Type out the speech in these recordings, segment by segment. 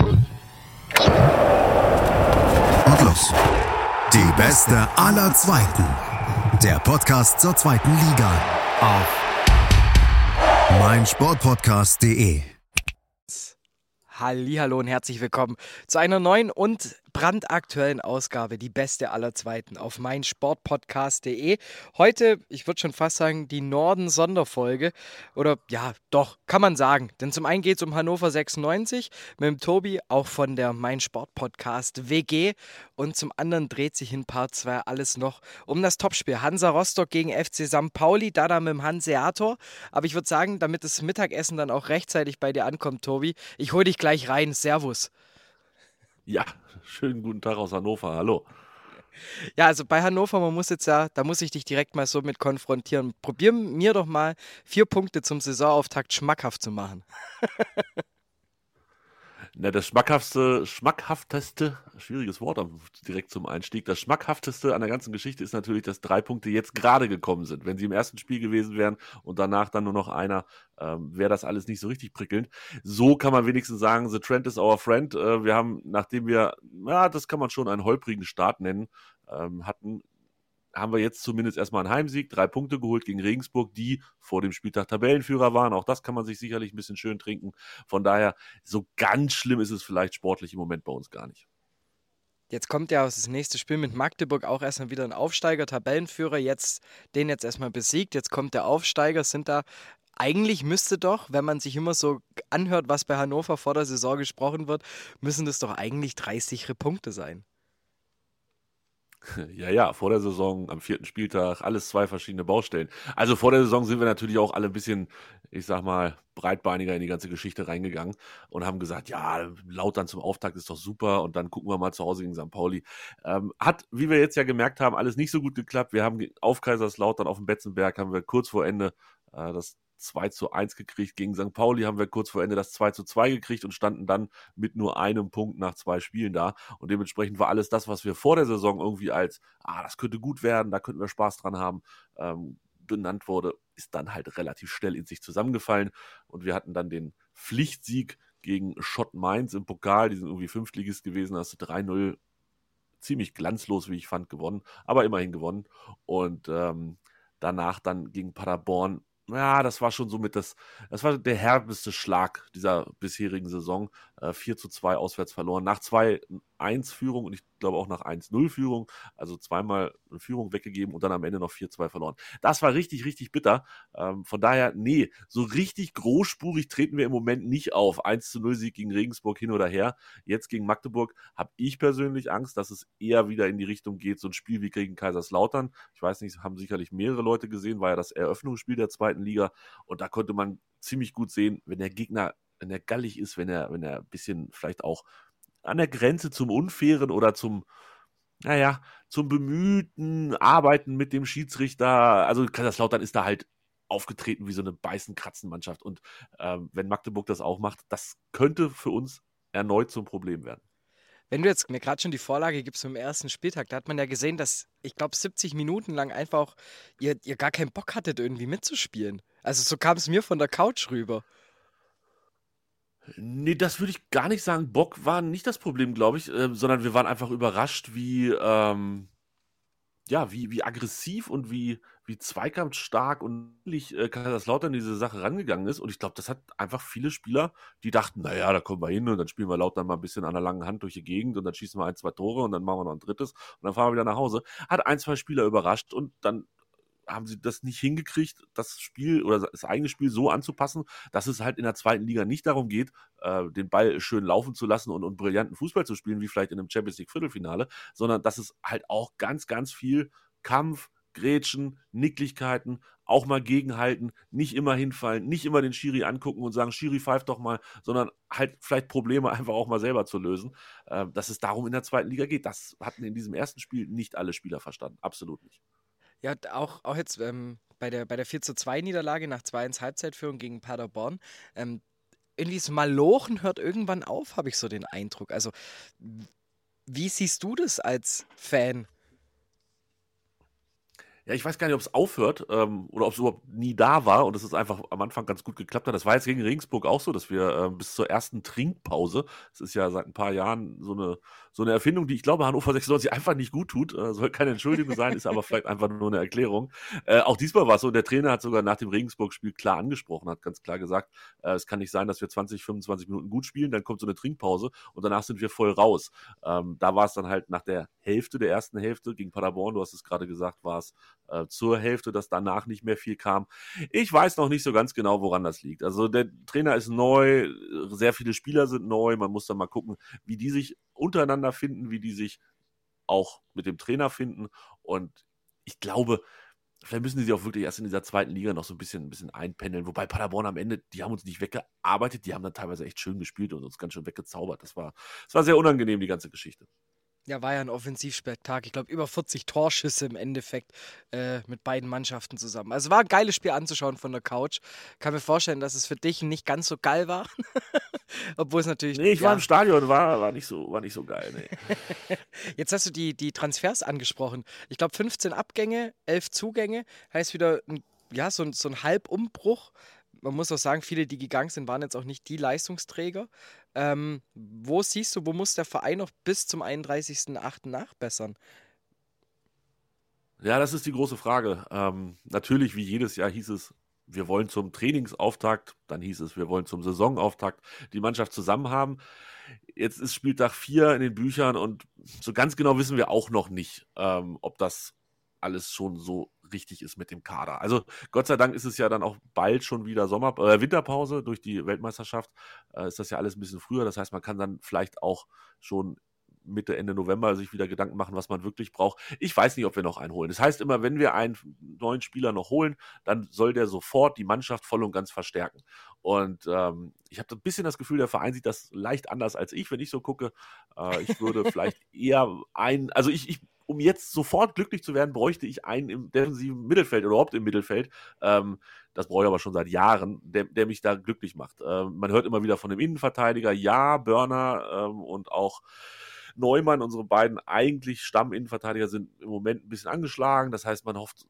Und los. Die beste aller Zweiten. Der Podcast zur zweiten Liga auf meinsportpodcast.de. Hallo und herzlich willkommen zu einer neuen und brandaktuellen Ausgabe, die beste aller Zweiten, auf meinsportpodcast.de. Heute, ich würde schon fast sagen, die Norden-Sonderfolge. Oder ja, doch, kann man sagen. Denn zum einen geht es um Hannover 96 mit dem Tobi, auch von der Mein Podcast WG. Und zum anderen dreht sich in Part 2 alles noch um das Topspiel Hansa Rostock gegen FC St. Pauli, da dann mit dem Hanseator. Aber ich würde sagen, damit das Mittagessen dann auch rechtzeitig bei dir ankommt, Tobi, ich hole dich gleich rein. Servus. Ja, schönen guten Tag aus Hannover. Hallo. Ja, also bei Hannover, man muss jetzt ja, da muss ich dich direkt mal so mit konfrontieren. Probier mir doch mal vier Punkte zum Saisonauftakt schmackhaft zu machen. Na, das schmackhafteste, schmackhafteste, schwieriges Wort direkt zum Einstieg. Das schmackhafteste an der ganzen Geschichte ist natürlich, dass drei Punkte jetzt gerade gekommen sind. Wenn sie im ersten Spiel gewesen wären und danach dann nur noch einer, ähm, wäre das alles nicht so richtig prickelnd. So kann man wenigstens sagen, The Trend is our friend. Äh, wir haben, nachdem wir, ja, das kann man schon einen holprigen Start nennen, ähm, hatten, haben wir jetzt zumindest erstmal einen Heimsieg, drei Punkte geholt gegen Regensburg, die vor dem Spieltag Tabellenführer waren. Auch das kann man sich sicherlich ein bisschen schön trinken. Von daher, so ganz schlimm ist es vielleicht sportlich im Moment bei uns gar nicht. Jetzt kommt ja das nächste Spiel mit Magdeburg auch erstmal wieder ein Aufsteiger, Tabellenführer, jetzt den jetzt erstmal besiegt. Jetzt kommt der Aufsteiger, sind da eigentlich müsste doch, wenn man sich immer so anhört, was bei Hannover vor der Saison gesprochen wird, müssen das doch eigentlich 30 Punkte sein. Ja, ja, vor der Saison am vierten Spieltag, alles zwei verschiedene Baustellen. Also vor der Saison sind wir natürlich auch alle ein bisschen, ich sag mal, breitbeiniger in die ganze Geschichte reingegangen und haben gesagt, ja, Lautern zum Auftakt ist doch super und dann gucken wir mal zu Hause gegen St. Pauli. Ähm, hat, wie wir jetzt ja gemerkt haben, alles nicht so gut geklappt. Wir haben auf Kaiserslautern auf dem Betzenberg haben wir kurz vor Ende äh, das 2 zu 1 gekriegt. Gegen St. Pauli haben wir kurz vor Ende das 2 zu 2 gekriegt und standen dann mit nur einem Punkt nach zwei Spielen da. Und dementsprechend war alles das, was wir vor der Saison irgendwie als, ah, das könnte gut werden, da könnten wir Spaß dran haben, ähm, benannt wurde, ist dann halt relativ schnell in sich zusammengefallen. Und wir hatten dann den Pflichtsieg gegen Schott Mainz im Pokal. Die sind irgendwie Fünftligist gewesen, hast du 3-0 ziemlich glanzlos, wie ich fand, gewonnen, aber immerhin gewonnen. Und ähm, danach dann gegen Paderborn ja, das war schon so mit das, das war der herbeste Schlag dieser bisherigen Saison. Äh, 4 zu 2 auswärts verloren. Nach 2-1-Führung und ich glaube auch nach 1-0-Führung. Also zweimal eine Führung weggegeben und dann am Ende noch 4-2 verloren. Das war richtig, richtig bitter. Ähm, von daher, nee, so richtig großspurig treten wir im Moment nicht auf. 1-0-Sieg gegen Regensburg hin oder her. Jetzt gegen Magdeburg habe ich persönlich Angst, dass es eher wieder in die Richtung geht, so ein Spiel wie gegen Kaiserslautern. Ich weiß nicht, haben sicherlich mehrere Leute gesehen, war ja das Eröffnungsspiel der zweiten Liga und da konnte man ziemlich gut sehen, wenn der Gegner wenn er gallig ist, wenn er, wenn er ein bisschen vielleicht auch an der Grenze zum Unfairen oder zum, naja, zum bemühten Arbeiten mit dem Schiedsrichter. Also Kaiserslautern ist da halt aufgetreten wie so eine Beißen-Kratzen-Mannschaft. Und ähm, wenn Magdeburg das auch macht, das könnte für uns erneut zum Problem werden. Wenn du jetzt mir gerade schon die Vorlage gibst zum ersten Spieltag, da hat man ja gesehen, dass ich glaube 70 Minuten lang einfach auch ihr, ihr gar keinen Bock hattet, irgendwie mitzuspielen. Also so kam es mir von der Couch rüber. Nee, das würde ich gar nicht sagen. Bock war nicht das Problem, glaube ich, äh, sondern wir waren einfach überrascht, wie, ähm, ja, wie, wie aggressiv und wie, wie zweikampfstark und äh, Kaiserslautern diese Sache rangegangen ist. Und ich glaube, das hat einfach viele Spieler, die dachten, naja, da kommen wir hin und dann spielen wir Lautern mal ein bisschen an der langen Hand durch die Gegend und dann schießen wir ein, zwei Tore und dann machen wir noch ein drittes und dann fahren wir wieder nach Hause. Hat ein, zwei Spieler überrascht und dann haben sie das nicht hingekriegt, das Spiel oder das eigene Spiel so anzupassen, dass es halt in der zweiten Liga nicht darum geht, äh, den Ball schön laufen zu lassen und, und brillanten Fußball zu spielen, wie vielleicht in einem Champions League Viertelfinale, sondern dass es halt auch ganz, ganz viel Kampf, Grätschen, Nicklichkeiten, auch mal gegenhalten, nicht immer hinfallen, nicht immer den Schiri angucken und sagen, Schiri pfeift doch mal, sondern halt vielleicht Probleme einfach auch mal selber zu lösen, äh, dass es darum in der zweiten Liga geht. Das hatten in diesem ersten Spiel nicht alle Spieler verstanden, absolut nicht. Ja, auch, auch jetzt ähm, bei, der, bei der 4 zu 2 Niederlage nach 2-1 Halbzeitführung gegen Paderborn. Ähm, irgendwie das Malochen hört irgendwann auf, habe ich so den Eindruck. Also, wie siehst du das als Fan? Ja, ich weiß gar nicht, ob es aufhört ähm, oder ob es überhaupt nie da war und es ist einfach am Anfang ganz gut geklappt hat. Das war jetzt gegen Regensburg auch so, dass wir äh, bis zur ersten Trinkpause, das ist ja seit ein paar Jahren so eine, so eine Erfindung, die ich glaube Hannover 96 einfach nicht gut tut, äh, soll keine Entschuldigung sein, ist aber vielleicht einfach nur eine Erklärung. Äh, auch diesmal war es so, der Trainer hat sogar nach dem Regensburg-Spiel klar angesprochen, hat ganz klar gesagt, äh, es kann nicht sein, dass wir 20, 25 Minuten gut spielen, dann kommt so eine Trinkpause und danach sind wir voll raus. Ähm, da war es dann halt nach der Hälfte der ersten Hälfte gegen Paderborn, du hast es gerade gesagt, war es äh, zur Hälfte, dass danach nicht mehr viel kam. Ich weiß noch nicht so ganz genau, woran das liegt. Also der Trainer ist neu, sehr viele Spieler sind neu, man muss dann mal gucken, wie die sich untereinander finden, wie die sich auch mit dem Trainer finden und ich glaube, vielleicht müssen die sich auch wirklich erst in dieser zweiten Liga noch so ein bisschen, ein bisschen einpendeln. Wobei Paderborn am Ende, die haben uns nicht weggearbeitet, die haben dann teilweise echt schön gespielt und uns ganz schön weggezaubert. Das war, das war sehr unangenehm, die ganze Geschichte. Ja, war ja ein Offensivspektakel. Ich glaube, über 40 Torschüsse im Endeffekt äh, mit beiden Mannschaften zusammen. Also war ein geiles Spiel anzuschauen von der Couch. Kann mir vorstellen, dass es für dich nicht ganz so geil war. Obwohl es natürlich. Nee, ich ja. war im Stadion, war, war, nicht, so, war nicht so geil. Nee. Jetzt hast du die, die Transfers angesprochen. Ich glaube, 15 Abgänge, 11 Zugänge. Heißt wieder ein, ja, so, so ein Halbumbruch man muss auch sagen, viele, die gegangen sind, waren jetzt auch nicht die Leistungsträger. Ähm, wo siehst du, wo muss der Verein noch bis zum 31.08. nachbessern? Ja, das ist die große Frage. Ähm, natürlich, wie jedes Jahr hieß es, wir wollen zum Trainingsauftakt, dann hieß es, wir wollen zum Saisonauftakt die Mannschaft zusammen haben. Jetzt ist Spieltag 4 in den Büchern und so ganz genau wissen wir auch noch nicht, ähm, ob das alles schon so richtig ist mit dem Kader. Also Gott sei Dank ist es ja dann auch bald schon wieder Sommer äh, Winterpause durch die Weltmeisterschaft. Äh, ist das ja alles ein bisschen früher. Das heißt, man kann dann vielleicht auch schon Mitte, Ende November sich wieder Gedanken machen, was man wirklich braucht. Ich weiß nicht, ob wir noch einen holen. Das heißt immer, wenn wir einen neuen Spieler noch holen, dann soll der sofort die Mannschaft voll und ganz verstärken. Und ähm, ich habe ein bisschen das Gefühl, der Verein sieht das leicht anders als ich, wenn ich so gucke. Äh, ich würde vielleicht eher ein, also ich, ich um jetzt sofort glücklich zu werden, bräuchte ich einen im defensiven Mittelfeld oder überhaupt im Mittelfeld. Ähm, das brauche ich aber schon seit Jahren, der, der mich da glücklich macht. Ähm, man hört immer wieder von dem Innenverteidiger, ja, Börner ähm, und auch Neumann, unsere beiden eigentlich Stamminnenverteidiger, sind im Moment ein bisschen angeschlagen. Das heißt, man hofft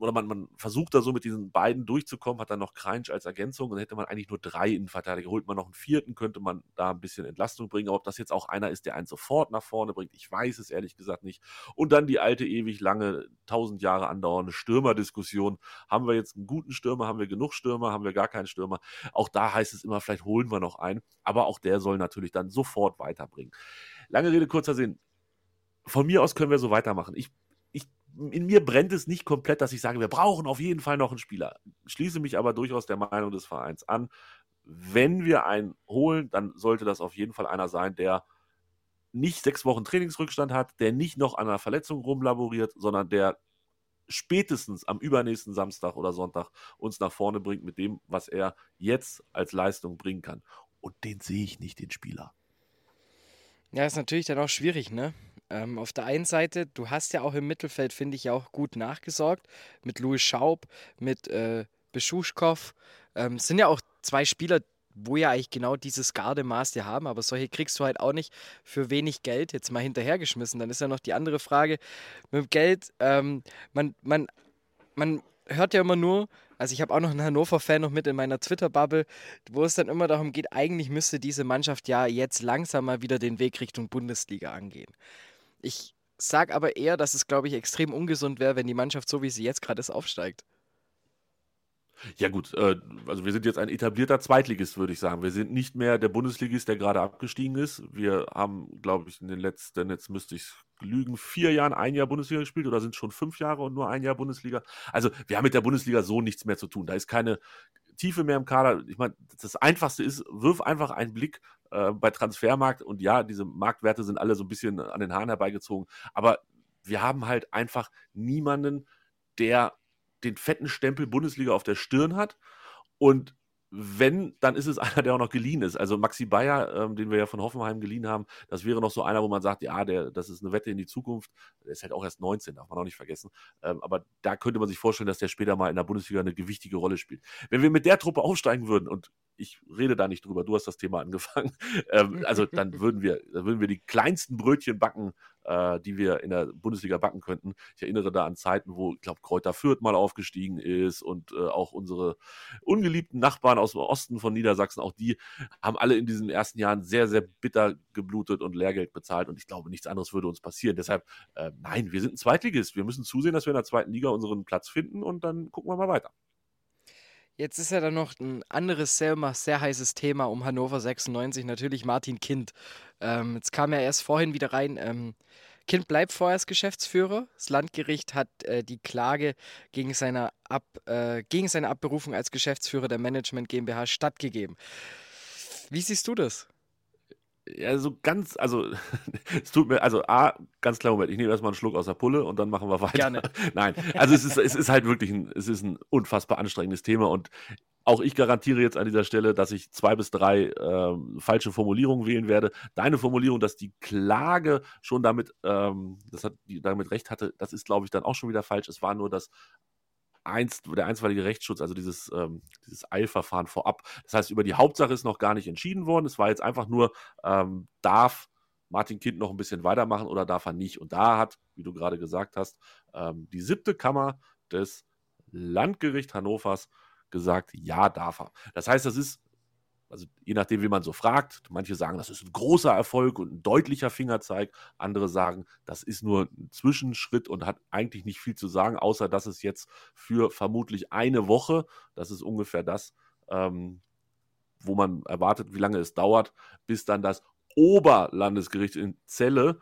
oder man, man versucht da so mit diesen beiden durchzukommen, hat dann noch Kreinsch als Ergänzung und hätte man eigentlich nur drei Innenverteidiger. Holt man noch einen vierten, könnte man da ein bisschen Entlastung bringen. Aber ob das jetzt auch einer ist, der einen sofort nach vorne bringt, ich weiß es ehrlich gesagt nicht. Und dann die alte, ewig lange, tausend Jahre andauernde Stürmerdiskussion. Haben wir jetzt einen guten Stürmer? Haben wir genug Stürmer? Haben wir gar keinen Stürmer? Auch da heißt es immer, vielleicht holen wir noch einen. Aber auch der soll natürlich dann sofort weiterbringen. Lange Rede, kurzer Sinn. Von mir aus können wir so weitermachen. Ich in mir brennt es nicht komplett, dass ich sage, wir brauchen auf jeden Fall noch einen Spieler. Schließe mich aber durchaus der Meinung des Vereins an. Wenn wir einen holen, dann sollte das auf jeden Fall einer sein, der nicht sechs Wochen Trainingsrückstand hat, der nicht noch an einer Verletzung rumlaboriert, sondern der spätestens am übernächsten Samstag oder Sonntag uns nach vorne bringt mit dem, was er jetzt als Leistung bringen kann. Und den sehe ich nicht, den Spieler. Ja, ist natürlich dann auch schwierig, ne? Ähm, auf der einen Seite, du hast ja auch im Mittelfeld, finde ich, auch gut nachgesorgt. Mit Louis Schaub, mit äh, Beschuschkow. Ähm, sind ja auch zwei Spieler, wo ja eigentlich genau dieses Gardemaß die haben, aber solche kriegst du halt auch nicht für wenig Geld jetzt mal hinterhergeschmissen. Dann ist ja noch die andere Frage mit dem Geld. Ähm, man, man, man hört ja immer nur, also ich habe auch noch einen Hannover-Fan noch mit in meiner Twitter-Bubble, wo es dann immer darum geht, eigentlich müsste diese Mannschaft ja jetzt langsam mal wieder den Weg Richtung Bundesliga angehen. Ich sage aber eher, dass es, glaube ich, extrem ungesund wäre, wenn die Mannschaft so wie sie jetzt gerade ist aufsteigt. Ja gut, äh, also wir sind jetzt ein etablierter Zweitligist, würde ich sagen. Wir sind nicht mehr der Bundesligist, der gerade abgestiegen ist. Wir haben, glaube ich, in den letzten, jetzt müsste ich lügen, vier Jahren ein Jahr Bundesliga gespielt oder sind schon fünf Jahre und nur ein Jahr Bundesliga. Also wir haben mit der Bundesliga so nichts mehr zu tun. Da ist keine Tiefe mehr im Kader. Ich meine, das Einfachste ist, wirf einfach einen Blick äh, bei Transfermarkt und ja, diese Marktwerte sind alle so ein bisschen an den Haaren herbeigezogen, aber wir haben halt einfach niemanden, der den fetten Stempel Bundesliga auf der Stirn hat und wenn, dann ist es einer, der auch noch geliehen ist. Also Maxi Bayer, ähm, den wir ja von Hoffenheim geliehen haben, das wäre noch so einer, wo man sagt, ja, der, das ist eine Wette in die Zukunft. Der ist halt auch erst 19, darf man auch nicht vergessen. Ähm, aber da könnte man sich vorstellen, dass der später mal in der Bundesliga eine gewichtige Rolle spielt. Wenn wir mit der Truppe aufsteigen würden, und ich rede da nicht drüber, du hast das Thema angefangen, ähm, also dann würden wir, dann würden wir die kleinsten Brötchen backen, äh, die wir in der Bundesliga backen könnten. Ich erinnere da an Zeiten, wo, ich glaube, Kräuter Fürth mal aufgestiegen ist und äh, auch unsere ungeliebten Nachbarn aus dem Osten von Niedersachsen, auch die haben alle in diesen ersten Jahren sehr, sehr bitter geblutet und Lehrgeld bezahlt und ich glaube, nichts anderes würde uns passieren. Deshalb, äh, nein, wir sind ein Zweitligist. Wir müssen zusehen, dass wir in der zweiten Liga unseren Platz finden und dann gucken wir mal weiter. Jetzt ist ja dann noch ein anderes sehr, sehr heißes Thema um Hannover 96, natürlich Martin Kind. Ähm, jetzt kam er erst vorhin wieder rein. Ähm, kind bleibt vorerst Geschäftsführer. Das Landgericht hat äh, die Klage gegen seine, Ab, äh, gegen seine Abberufung als Geschäftsführer der Management GmbH stattgegeben. Wie siehst du das? Ja, so ganz, also es tut mir, also A, ganz klar Moment, ich nehme erstmal einen Schluck aus der Pulle und dann machen wir weiter. Gerne. Nein, also es ist, es ist halt wirklich ein, es ist ein unfassbar anstrengendes Thema und auch ich garantiere jetzt an dieser Stelle, dass ich zwei bis drei äh, falsche Formulierungen wählen werde. Deine Formulierung, dass die Klage schon damit, ähm, das hat, die damit recht hatte, das ist, glaube ich, dann auch schon wieder falsch. Es war nur das einst, der einstweilige Rechtsschutz, also dieses, ähm, dieses Eilverfahren vorab. Das heißt, über die Hauptsache ist noch gar nicht entschieden worden. Es war jetzt einfach nur, ähm, darf Martin Kind noch ein bisschen weitermachen oder darf er nicht? Und da hat, wie du gerade gesagt hast, ähm, die siebte Kammer des Landgericht Hannovers gesagt, ja, darf er. Das heißt, das ist also je nachdem, wie man so fragt, manche sagen, das ist ein großer Erfolg und ein deutlicher Fingerzeig, andere sagen, das ist nur ein Zwischenschritt und hat eigentlich nicht viel zu sagen, außer dass es jetzt für vermutlich eine Woche, das ist ungefähr das, ähm, wo man erwartet, wie lange es dauert, bis dann das Oberlandesgericht in Celle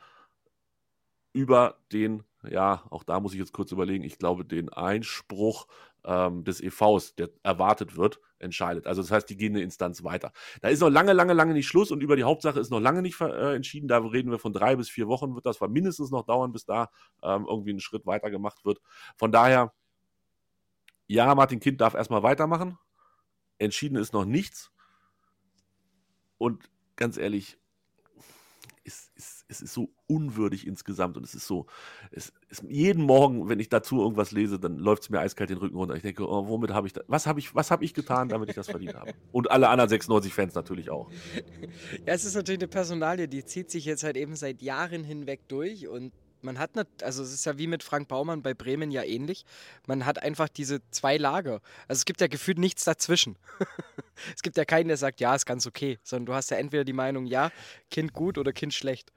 über den, ja, auch da muss ich jetzt kurz überlegen, ich glaube, den Einspruch ähm, des EVs, der erwartet wird, entscheidet. Also das heißt, die gehen eine Instanz weiter. Da ist noch lange, lange, lange nicht Schluss und über die Hauptsache ist noch lange nicht äh, entschieden. Da reden wir von drei bis vier Wochen, wird das mindestens noch dauern, bis da ähm, irgendwie ein Schritt weiter gemacht wird. Von daher, ja, Martin Kind darf erstmal weitermachen. Entschieden ist noch nichts. Und ganz ehrlich, ist, ist, es ist so unwürdig insgesamt und es ist so, es ist jeden Morgen, wenn ich dazu irgendwas lese, dann läuft es mir eiskalt den Rücken runter. Ich denke, oh, womit habe ich da, was habe ich, was habe ich getan, damit ich das verdient habe? Und alle anderen 96 Fans natürlich auch. Ja, es ist natürlich eine Personalie, die zieht sich jetzt halt eben seit Jahren hinweg durch und man hat nicht, also es ist ja wie mit Frank Baumann bei Bremen ja ähnlich. Man hat einfach diese zwei Lager. Also es gibt ja gefühlt nichts dazwischen. es gibt ja keinen, der sagt, ja, ist ganz okay, sondern du hast ja entweder die Meinung, ja, Kind gut oder Kind schlecht.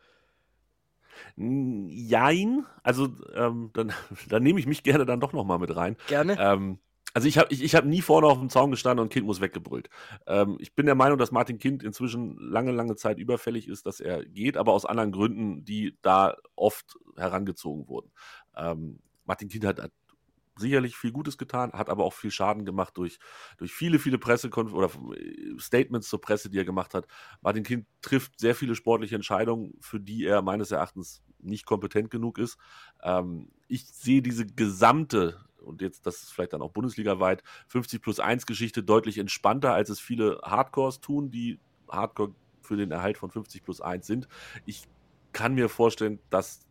Jein, also ähm, dann, dann nehme ich mich gerne dann doch nochmal mit rein. Gerne. Ähm, also ich habe ich, ich hab nie vorne auf dem Zaun gestanden und Kind muss weggebrüllt. Ähm, ich bin der Meinung, dass Martin Kind inzwischen lange, lange Zeit überfällig ist, dass er geht, aber aus anderen Gründen, die da oft herangezogen wurden. Ähm, Martin Kind hat, hat sicherlich viel Gutes getan, hat aber auch viel Schaden gemacht durch, durch viele, viele Pressekonferenzen oder äh, Statements zur Presse, die er gemacht hat. Martin Kind trifft sehr viele sportliche Entscheidungen, für die er meines Erachtens nicht kompetent genug ist. Ähm, ich sehe diese gesamte und jetzt, das ist vielleicht dann auch Bundesliga-weit, 50 plus 1 Geschichte deutlich entspannter, als es viele Hardcores tun, die Hardcore für den Erhalt von 50 plus 1 sind. Ich kann mir vorstellen, dass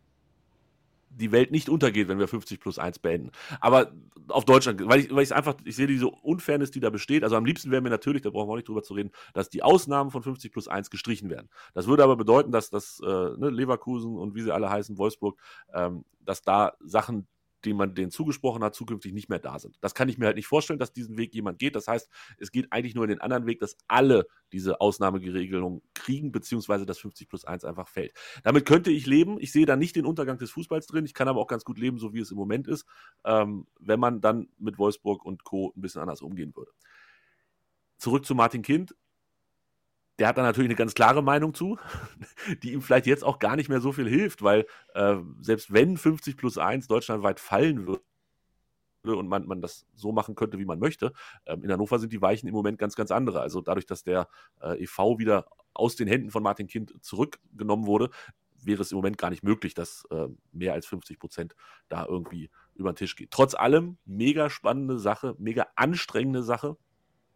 die Welt nicht untergeht, wenn wir 50 plus 1 beenden. Aber auf Deutschland, weil ich, ich einfach, ich sehe diese Unfairness, die da besteht. Also am liebsten wäre mir natürlich, da brauchen wir auch nicht drüber zu reden, dass die Ausnahmen von 50 plus 1 gestrichen werden. Das würde aber bedeuten, dass das äh, ne, Leverkusen und wie sie alle heißen, Wolfsburg, ähm, dass da Sachen die man denen zugesprochen hat, zukünftig nicht mehr da sind. Das kann ich mir halt nicht vorstellen, dass diesen Weg jemand geht. Das heißt, es geht eigentlich nur in den anderen Weg, dass alle diese Ausnahmeregelung kriegen, beziehungsweise dass 50 plus 1 einfach fällt. Damit könnte ich leben. Ich sehe da nicht den Untergang des Fußballs drin. Ich kann aber auch ganz gut leben, so wie es im Moment ist, ähm, wenn man dann mit Wolfsburg und Co. ein bisschen anders umgehen würde. Zurück zu Martin Kind der hat da natürlich eine ganz klare Meinung zu, die ihm vielleicht jetzt auch gar nicht mehr so viel hilft, weil äh, selbst wenn 50 plus 1 deutschlandweit fallen würde und man, man das so machen könnte, wie man möchte, äh, in Hannover sind die Weichen im Moment ganz, ganz andere. Also dadurch, dass der äh, EV wieder aus den Händen von Martin Kind zurückgenommen wurde, wäre es im Moment gar nicht möglich, dass äh, mehr als 50 Prozent da irgendwie über den Tisch geht. Trotz allem, mega spannende Sache, mega anstrengende Sache,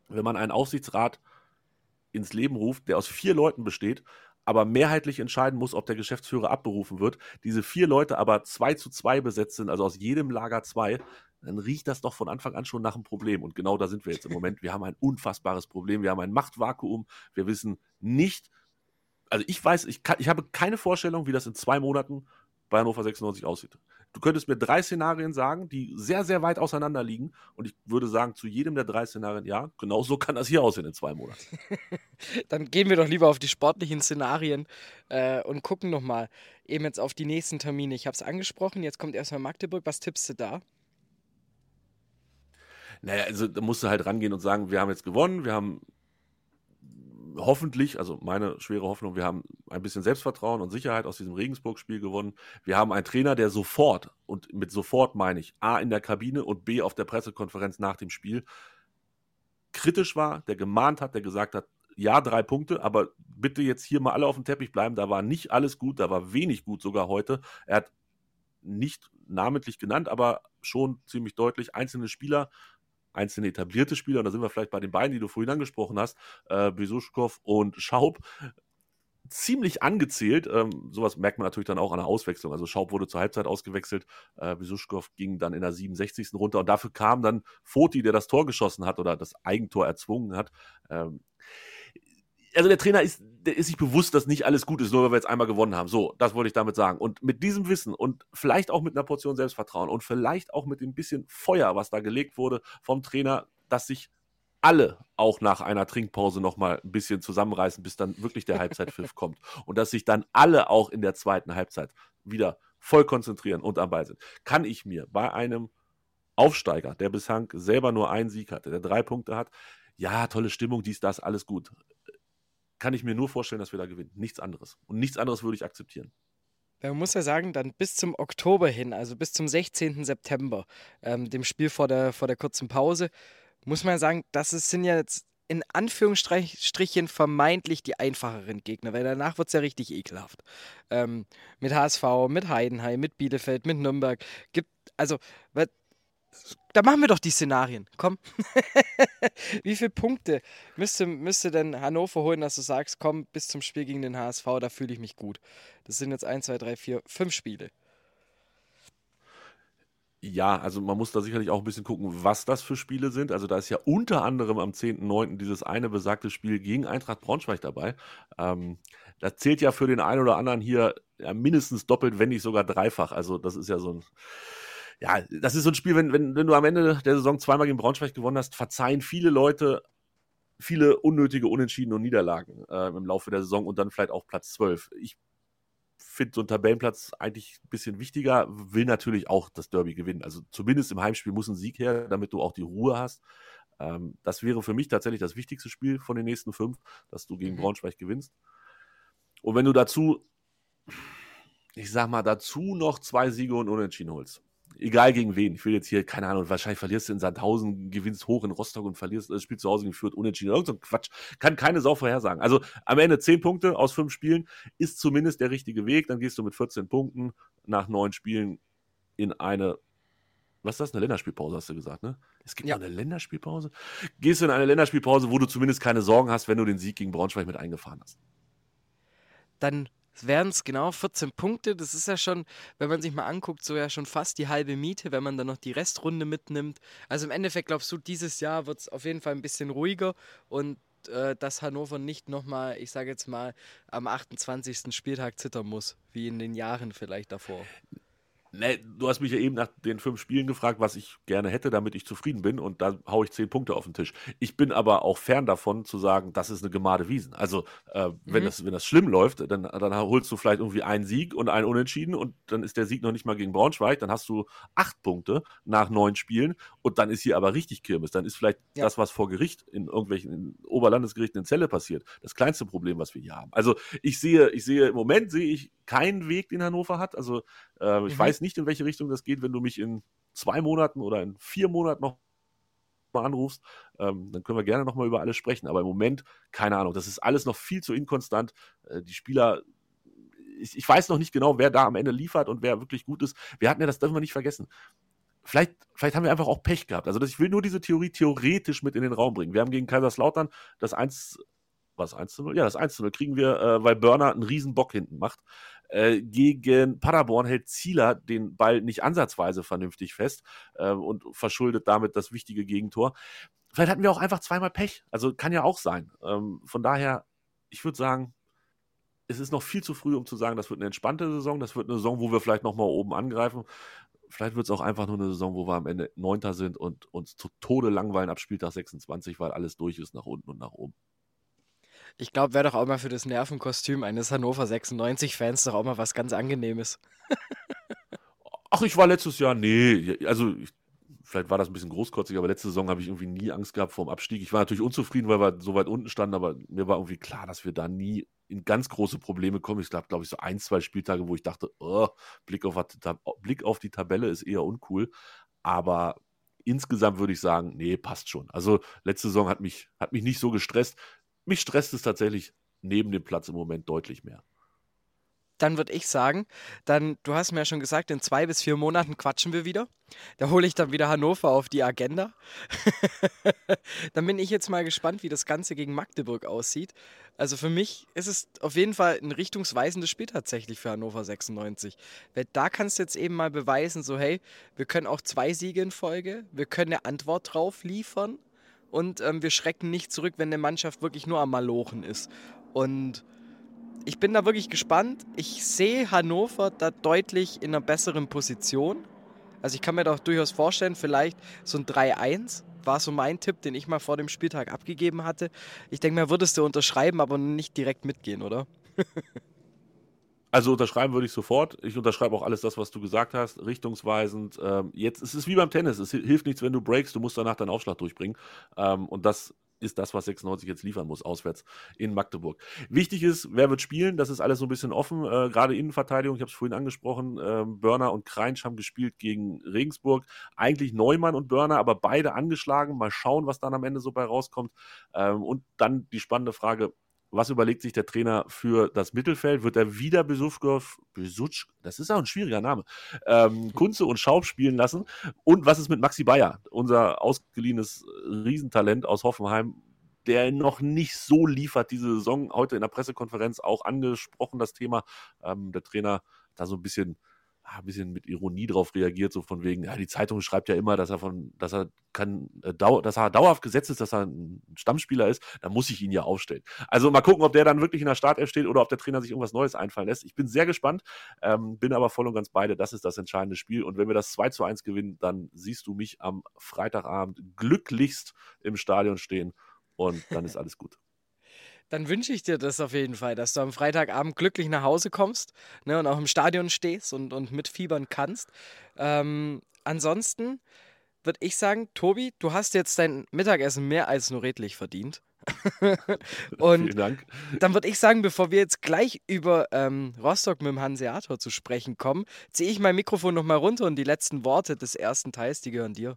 wenn man einen Aufsichtsrat ins Leben ruft, der aus vier Leuten besteht, aber mehrheitlich entscheiden muss, ob der Geschäftsführer abberufen wird, diese vier Leute aber zwei zu zwei besetzt sind, also aus jedem Lager zwei, dann riecht das doch von Anfang an schon nach einem Problem. Und genau da sind wir jetzt im Moment. Wir haben ein unfassbares Problem. Wir haben ein Machtvakuum. Wir wissen nicht, also ich weiß, ich, kann, ich habe keine Vorstellung, wie das in zwei Monaten bei Hannover 96 aussieht. Du könntest mir drei Szenarien sagen, die sehr, sehr weit auseinander liegen. Und ich würde sagen, zu jedem der drei Szenarien, ja, genau so kann das hier aussehen in zwei Monaten. Dann gehen wir doch lieber auf die sportlichen Szenarien äh, und gucken nochmal eben jetzt auf die nächsten Termine. Ich habe es angesprochen, jetzt kommt erstmal Magdeburg. Was tippst du da? Naja, also da musst du halt rangehen und sagen, wir haben jetzt gewonnen, wir haben hoffentlich, also meine schwere Hoffnung, wir haben ein bisschen Selbstvertrauen und Sicherheit aus diesem Regensburg-Spiel gewonnen. Wir haben einen Trainer, der sofort, und mit sofort meine ich, A in der Kabine und B auf der Pressekonferenz nach dem Spiel, kritisch war, der gemahnt hat, der gesagt hat, ja, drei Punkte, aber bitte jetzt hier mal alle auf dem Teppich bleiben. Da war nicht alles gut, da war wenig gut sogar heute. Er hat nicht namentlich genannt, aber schon ziemlich deutlich einzelne Spieler einzelne etablierte Spieler, und da sind wir vielleicht bei den beiden, die du vorhin angesprochen hast, äh, Besuschkow und Schaub, ziemlich angezählt. Ähm, sowas merkt man natürlich dann auch an der Auswechslung. Also Schaub wurde zur Halbzeit ausgewechselt, äh, Besuschkow ging dann in der 67. runter und dafür kam dann Foti, der das Tor geschossen hat oder das Eigentor erzwungen hat. Ähm, also der Trainer ist, der ist sich bewusst, dass nicht alles gut ist, nur weil wir jetzt einmal gewonnen haben. So, das wollte ich damit sagen. Und mit diesem Wissen und vielleicht auch mit einer Portion Selbstvertrauen und vielleicht auch mit dem bisschen Feuer, was da gelegt wurde vom Trainer, dass sich alle auch nach einer Trinkpause nochmal ein bisschen zusammenreißen, bis dann wirklich der Halbzeitpfiff kommt. Und dass sich dann alle auch in der zweiten Halbzeit wieder voll konzentrieren und am Ball sind. Kann ich mir bei einem Aufsteiger, der bislang selber nur einen Sieg hatte, der drei Punkte hat, ja, tolle Stimmung, dies, das, alles gut kann ich mir nur vorstellen, dass wir da gewinnen. Nichts anderes. Und nichts anderes würde ich akzeptieren. Man muss ja sagen, dann bis zum Oktober hin, also bis zum 16. September, ähm, dem Spiel vor der, vor der kurzen Pause, muss man ja sagen, das ist, sind ja jetzt in Anführungsstrichen vermeintlich die einfacheren Gegner, weil danach wird es ja richtig ekelhaft. Ähm, mit HSV, mit Heidenheim, mit Bielefeld, mit Nürnberg. Gibt, also, da machen wir doch die Szenarien. Komm. Wie viele Punkte müsste, müsste denn Hannover holen, dass du sagst, komm, bis zum Spiel gegen den HSV, da fühle ich mich gut. Das sind jetzt 1, 2, 3, 4, 5 Spiele. Ja, also man muss da sicherlich auch ein bisschen gucken, was das für Spiele sind. Also da ist ja unter anderem am 10.9. dieses eine besagte Spiel gegen Eintracht Braunschweig dabei. Ähm, das zählt ja für den einen oder anderen hier ja, mindestens doppelt, wenn nicht sogar dreifach. Also das ist ja so ein ja, das ist so ein Spiel, wenn, wenn, wenn du am Ende der Saison zweimal gegen Braunschweig gewonnen hast, verzeihen viele Leute viele unnötige Unentschieden und Niederlagen äh, im Laufe der Saison und dann vielleicht auch Platz 12. Ich finde so einen Tabellenplatz eigentlich ein bisschen wichtiger, will natürlich auch das Derby gewinnen. Also zumindest im Heimspiel muss ein Sieg her, damit du auch die Ruhe hast. Ähm, das wäre für mich tatsächlich das wichtigste Spiel von den nächsten fünf, dass du gegen mhm. Braunschweig gewinnst. Und wenn du dazu, ich sag mal, dazu noch zwei Siege und Unentschieden holst, egal gegen wen. Ich will jetzt hier, keine Ahnung, wahrscheinlich verlierst du in Sandhausen, gewinnst hoch in Rostock und verlierst, das Spiel zu Hause geführt, unentschieden. Irgend so ein Quatsch. Kann keine Sau vorhersagen. Also am Ende 10 Punkte aus 5 Spielen ist zumindest der richtige Weg. Dann gehst du mit 14 Punkten nach 9 Spielen in eine was ist das? Eine Länderspielpause, hast du gesagt, ne? Es gibt ja eine Länderspielpause. Gehst du in eine Länderspielpause, wo du zumindest keine Sorgen hast, wenn du den Sieg gegen Braunschweig mit eingefahren hast. Dann wären es genau 14 Punkte. Das ist ja schon, wenn man sich mal anguckt, so ja schon fast die halbe Miete, wenn man dann noch die Restrunde mitnimmt. Also im Endeffekt glaubst du, dieses Jahr wird es auf jeden Fall ein bisschen ruhiger und äh, dass Hannover nicht nochmal, ich sage jetzt mal, am 28. Spieltag zittern muss, wie in den Jahren vielleicht davor. Ne, du hast mich ja eben nach den fünf Spielen gefragt, was ich gerne hätte, damit ich zufrieden bin. Und da haue ich zehn Punkte auf den Tisch. Ich bin aber auch fern davon zu sagen, das ist eine gemade Wiesen. Also, äh, wenn, mhm. das, wenn das schlimm läuft, dann, dann holst du vielleicht irgendwie einen Sieg und einen Unentschieden und dann ist der Sieg noch nicht mal gegen Braunschweig. Dann hast du acht Punkte nach neun Spielen und dann ist hier aber richtig Kirmes. Dann ist vielleicht ja. das, was vor Gericht in irgendwelchen in Oberlandesgerichten in Zelle passiert, das kleinste Problem, was wir hier haben. Also, ich sehe, ich sehe, im Moment sehe ich keinen Weg, den Hannover hat. Also, äh, ich mhm. weiß nicht, in welche Richtung das geht, wenn du mich in zwei Monaten oder in vier Monaten noch mal anrufst, ähm, dann können wir gerne noch mal über alles sprechen. Aber im Moment, keine Ahnung, das ist alles noch viel zu inkonstant. Äh, die Spieler, ich, ich, weiß noch nicht genau, wer da am Ende liefert und wer wirklich gut ist. Wir hatten ja, das dürfen wir nicht vergessen. Vielleicht, vielleicht haben wir einfach auch Pech gehabt. Also ich will nur diese Theorie theoretisch mit in den Raum bringen. Wir haben gegen Kaiserslautern das 1, was 1 zu 0? Ja, das 1 zu 0 kriegen wir, äh, weil Burner einen riesen Bock hinten macht. Äh, gegen Paderborn hält Zieler den Ball nicht ansatzweise vernünftig fest äh, und verschuldet damit das wichtige Gegentor. Vielleicht hatten wir auch einfach zweimal Pech. Also kann ja auch sein. Ähm, von daher, ich würde sagen, es ist noch viel zu früh, um zu sagen, das wird eine entspannte Saison, das wird eine Saison, wo wir vielleicht nochmal oben angreifen. Vielleicht wird es auch einfach nur eine Saison, wo wir am Ende Neunter sind und uns zu Tode langweilen ab Spieltag 26, weil alles durch ist nach unten und nach oben. Ich glaube, wäre doch auch mal für das Nervenkostüm eines Hannover 96-Fans doch auch mal was ganz Angenehmes. Ach, ich war letztes Jahr, nee, also ich, vielleicht war das ein bisschen großkotzig, aber letzte Saison habe ich irgendwie nie Angst gehabt vor dem Abstieg. Ich war natürlich unzufrieden, weil wir so weit unten standen, aber mir war irgendwie klar, dass wir da nie in ganz große Probleme kommen. Ich glaube, glaube ich, so ein, zwei Spieltage, wo ich dachte, oh, Blick, auf, Blick auf die Tabelle ist eher uncool. Aber insgesamt würde ich sagen, nee, passt schon. Also letzte Saison hat mich, hat mich nicht so gestresst. Mich stresst es tatsächlich neben dem Platz im Moment deutlich mehr dann würde ich sagen, dann, du hast mir ja schon gesagt, in zwei bis vier Monaten quatschen wir wieder. Da hole ich dann wieder Hannover auf die Agenda. dann bin ich jetzt mal gespannt, wie das Ganze gegen Magdeburg aussieht. Also für mich ist es auf jeden Fall ein richtungsweisendes Spiel tatsächlich für Hannover 96. Weil da kannst du jetzt eben mal beweisen, so hey, wir können auch zwei Siege in Folge, wir können eine Antwort drauf liefern und ähm, wir schrecken nicht zurück, wenn eine Mannschaft wirklich nur am Malochen ist. Und ich bin da wirklich gespannt. Ich sehe Hannover da deutlich in einer besseren Position. Also ich kann mir doch durchaus vorstellen, vielleicht so ein 3-1 war so mein Tipp, den ich mal vor dem Spieltag abgegeben hatte. Ich denke mal, würdest du unterschreiben, aber nicht direkt mitgehen, oder? Also unterschreiben würde ich sofort. Ich unterschreibe auch alles das, was du gesagt hast, richtungsweisend. Ähm, jetzt es ist es wie beim Tennis. Es hilft nichts, wenn du breakst. Du musst danach deinen Aufschlag durchbringen. Ähm, und das ist das, was 96 jetzt liefern muss, auswärts in Magdeburg. Wichtig ist, wer wird spielen, das ist alles so ein bisschen offen, äh, gerade Innenverteidigung, ich habe es vorhin angesprochen, äh, Börner und Kreinsch haben gespielt gegen Regensburg, eigentlich Neumann und Börner, aber beide angeschlagen, mal schauen, was dann am Ende so bei rauskommt ähm, und dann die spannende Frage, was überlegt sich der Trainer für das Mittelfeld? Wird er wieder Besufkov, Besutsch, das ist auch ein schwieriger Name, ähm, Kunze und Schaub spielen lassen? Und was ist mit Maxi Bayer, unser ausgeliehenes Riesentalent aus Hoffenheim, der noch nicht so liefert diese Saison? Heute in der Pressekonferenz auch angesprochen, das Thema. Ähm, der Trainer da so ein bisschen ein bisschen mit Ironie drauf reagiert, so von wegen, ja, die Zeitung schreibt ja immer, dass er von, dass er kann, äh, dau dass er dauerhaft gesetzt ist, dass er ein Stammspieler ist, dann muss ich ihn ja aufstellen. Also mal gucken, ob der dann wirklich in der Startelf steht oder ob der Trainer sich irgendwas Neues einfallen lässt. Ich bin sehr gespannt, ähm, bin aber voll und ganz beide. Das ist das entscheidende Spiel. Und wenn wir das 2 zu 1 gewinnen, dann siehst du mich am Freitagabend glücklichst im Stadion stehen und dann ist alles gut dann wünsche ich dir das auf jeden Fall, dass du am Freitagabend glücklich nach Hause kommst ne, und auch im Stadion stehst und, und mitfiebern kannst. Ähm, ansonsten würde ich sagen, Tobi, du hast jetzt dein Mittagessen mehr als nur redlich verdient. und Vielen Dank. dann würde ich sagen, bevor wir jetzt gleich über ähm, Rostock mit dem Hanseator zu sprechen kommen, ziehe ich mein Mikrofon nochmal runter und die letzten Worte des ersten Teils, die gehören dir.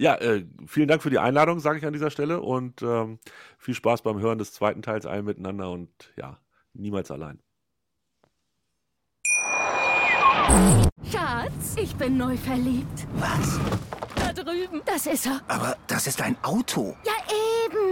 Ja, äh, vielen Dank für die Einladung, sage ich an dieser Stelle. Und ähm, viel Spaß beim Hören des zweiten Teils allen miteinander und ja, niemals allein. Schatz, ich bin neu verliebt. Was? Da drüben. Das ist er. Aber das ist ein Auto. Ja,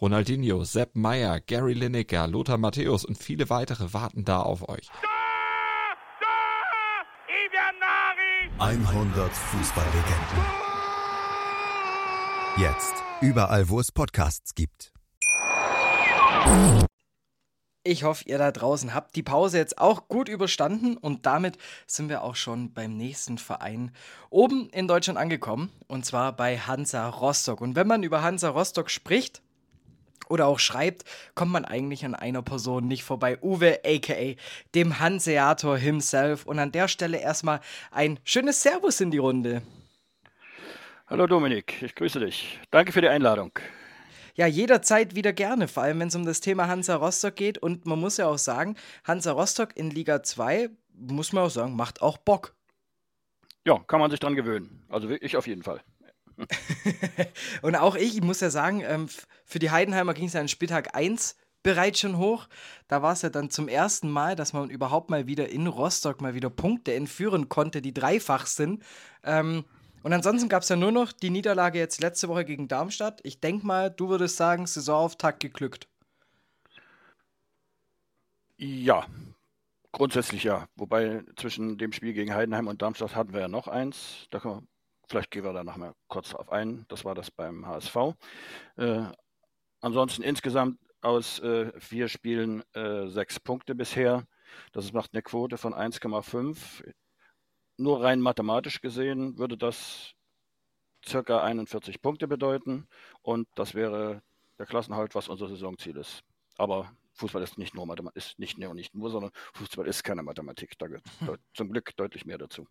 Ronaldinho, Sepp Meyer, Gary Lineker, Lothar Matthäus und viele weitere warten da auf euch. 100 Fußballlegenden. Jetzt. Überall, wo es Podcasts gibt. Ich hoffe, ihr da draußen habt die Pause jetzt auch gut überstanden und damit sind wir auch schon beim nächsten Verein oben in Deutschland angekommen und zwar bei Hansa Rostock. Und wenn man über Hansa Rostock spricht, oder auch schreibt, kommt man eigentlich an einer Person nicht vorbei. Uwe, aka dem Hanseator himself. Und an der Stelle erstmal ein schönes Servus in die Runde. Hallo Dominik, ich grüße dich. Danke für die Einladung. Ja, jederzeit wieder gerne, vor allem wenn es um das Thema Hansa Rostock geht. Und man muss ja auch sagen, Hansa Rostock in Liga 2, muss man auch sagen, macht auch Bock. Ja, kann man sich dran gewöhnen. Also ich auf jeden Fall. und auch ich, ich muss ja sagen, ähm, für die Heidenheimer ging es ja an Spieltag 1 bereits schon hoch. Da war es ja dann zum ersten Mal, dass man überhaupt mal wieder in Rostock mal wieder Punkte entführen konnte, die dreifach sind. Ähm, und ansonsten gab es ja nur noch die Niederlage jetzt letzte Woche gegen Darmstadt. Ich denke mal, du würdest sagen, Saisonauftakt geglückt. Ja, grundsätzlich ja. Wobei zwischen dem Spiel gegen Heidenheim und Darmstadt hatten wir ja noch eins. Da wir, vielleicht gehen wir da noch mal kurz auf ein. Das war das beim HSV. Äh, ansonsten insgesamt aus äh, vier Spielen äh, sechs Punkte bisher. Das macht eine Quote von 1,5 nur rein mathematisch gesehen würde das circa 41 Punkte bedeuten und das wäre der Klassenhalt, was unser Saisonziel ist. Aber Fußball ist nicht nur Mathematik, ist nicht nur, nicht nur, sondern Fußball ist keine Mathematik. Da gehört zum Glück deutlich mehr dazu.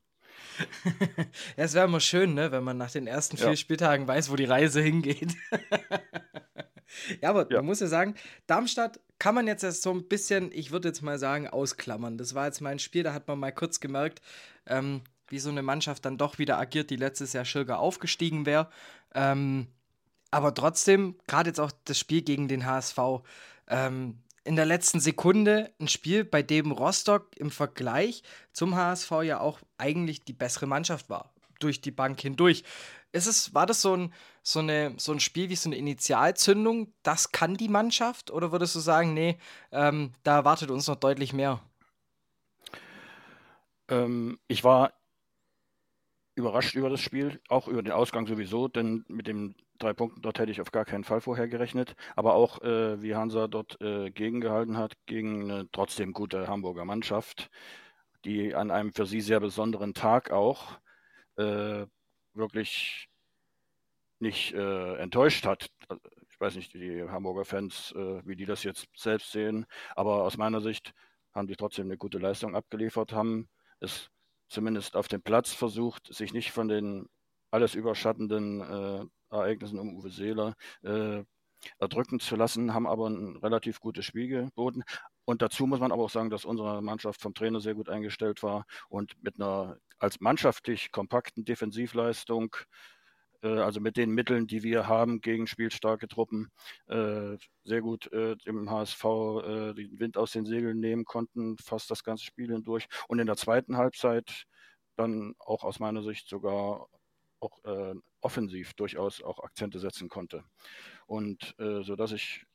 ja, es wäre immer schön, ne, wenn man nach den ersten vier ja. Spieltagen weiß, wo die Reise hingeht. ja, aber ja. man muss ja sagen, Darmstadt kann man jetzt so ein bisschen, ich würde jetzt mal sagen, ausklammern. Das war jetzt mein Spiel, da hat man mal kurz gemerkt, ähm, wie so eine Mannschaft dann doch wieder agiert, die letztes Jahr Schirger aufgestiegen wäre. Ähm, aber trotzdem, gerade jetzt auch das Spiel gegen den HSV, ähm, in der letzten Sekunde ein Spiel, bei dem Rostock im Vergleich zum HSV ja auch eigentlich die bessere Mannschaft war. Durch die Bank hindurch. Ist es, war das so ein, so, eine, so ein Spiel wie so eine Initialzündung? Das kann die Mannschaft? Oder würdest du sagen, nee, ähm, da erwartet uns noch deutlich mehr? Ähm, ich war überrascht über das Spiel, auch über den Ausgang sowieso, denn mit den drei Punkten dort hätte ich auf gar keinen Fall vorher gerechnet. Aber auch, äh, wie Hansa dort äh, gegengehalten hat, gegen eine trotzdem gute Hamburger Mannschaft, die an einem für sie sehr besonderen Tag auch äh, wirklich nicht äh, enttäuscht hat. Ich weiß nicht, die Hamburger Fans, äh, wie die das jetzt selbst sehen, aber aus meiner Sicht haben die trotzdem eine gute Leistung abgeliefert, haben es zumindest auf dem Platz versucht, sich nicht von den alles überschattenden äh, Ereignissen um Uwe Seeler äh, erdrücken zu lassen, haben aber ein relativ gutes Spiel geboten. Und dazu muss man aber auch sagen, dass unsere Mannschaft vom Trainer sehr gut eingestellt war und mit einer als mannschaftlich kompakten Defensivleistung, äh, also mit den Mitteln, die wir haben gegen spielstarke Truppen, äh, sehr gut äh, dem HSV äh, den Wind aus den Segeln nehmen konnten, fast das ganze Spiel hindurch. Und in der zweiten Halbzeit dann auch aus meiner Sicht sogar auch äh, offensiv durchaus auch Akzente setzen konnte. Und äh, so dass ich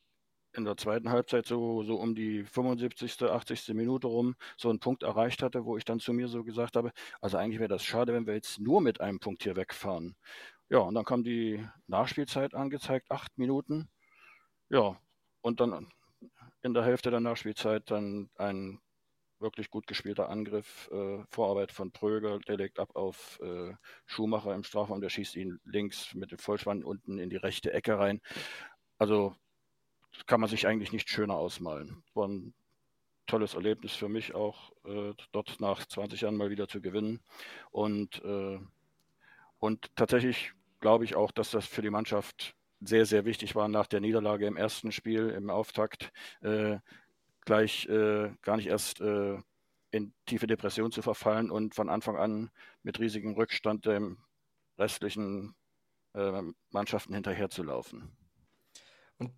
in der zweiten Halbzeit so, so um die 75., 80. Minute rum so einen Punkt erreicht hatte, wo ich dann zu mir so gesagt habe, also eigentlich wäre das schade, wenn wir jetzt nur mit einem Punkt hier wegfahren. Ja, und dann kam die Nachspielzeit angezeigt, acht Minuten. Ja, und dann in der Hälfte der Nachspielzeit dann ein wirklich gut gespielter Angriff, äh, Vorarbeit von Pröger, der legt ab auf äh, Schumacher im Strafraum, der schießt ihn links mit dem Vollspann unten in die rechte Ecke rein. Also kann man sich eigentlich nicht schöner ausmalen. War ein tolles Erlebnis für mich auch, äh, dort nach 20 Jahren mal wieder zu gewinnen. Und, äh, und tatsächlich glaube ich auch, dass das für die Mannschaft sehr, sehr wichtig war nach der Niederlage im ersten Spiel, im Auftakt. Gleich äh, gar nicht erst äh, in tiefe Depression zu verfallen und von Anfang an mit riesigem Rückstand den restlichen äh, Mannschaften hinterherzulaufen. Und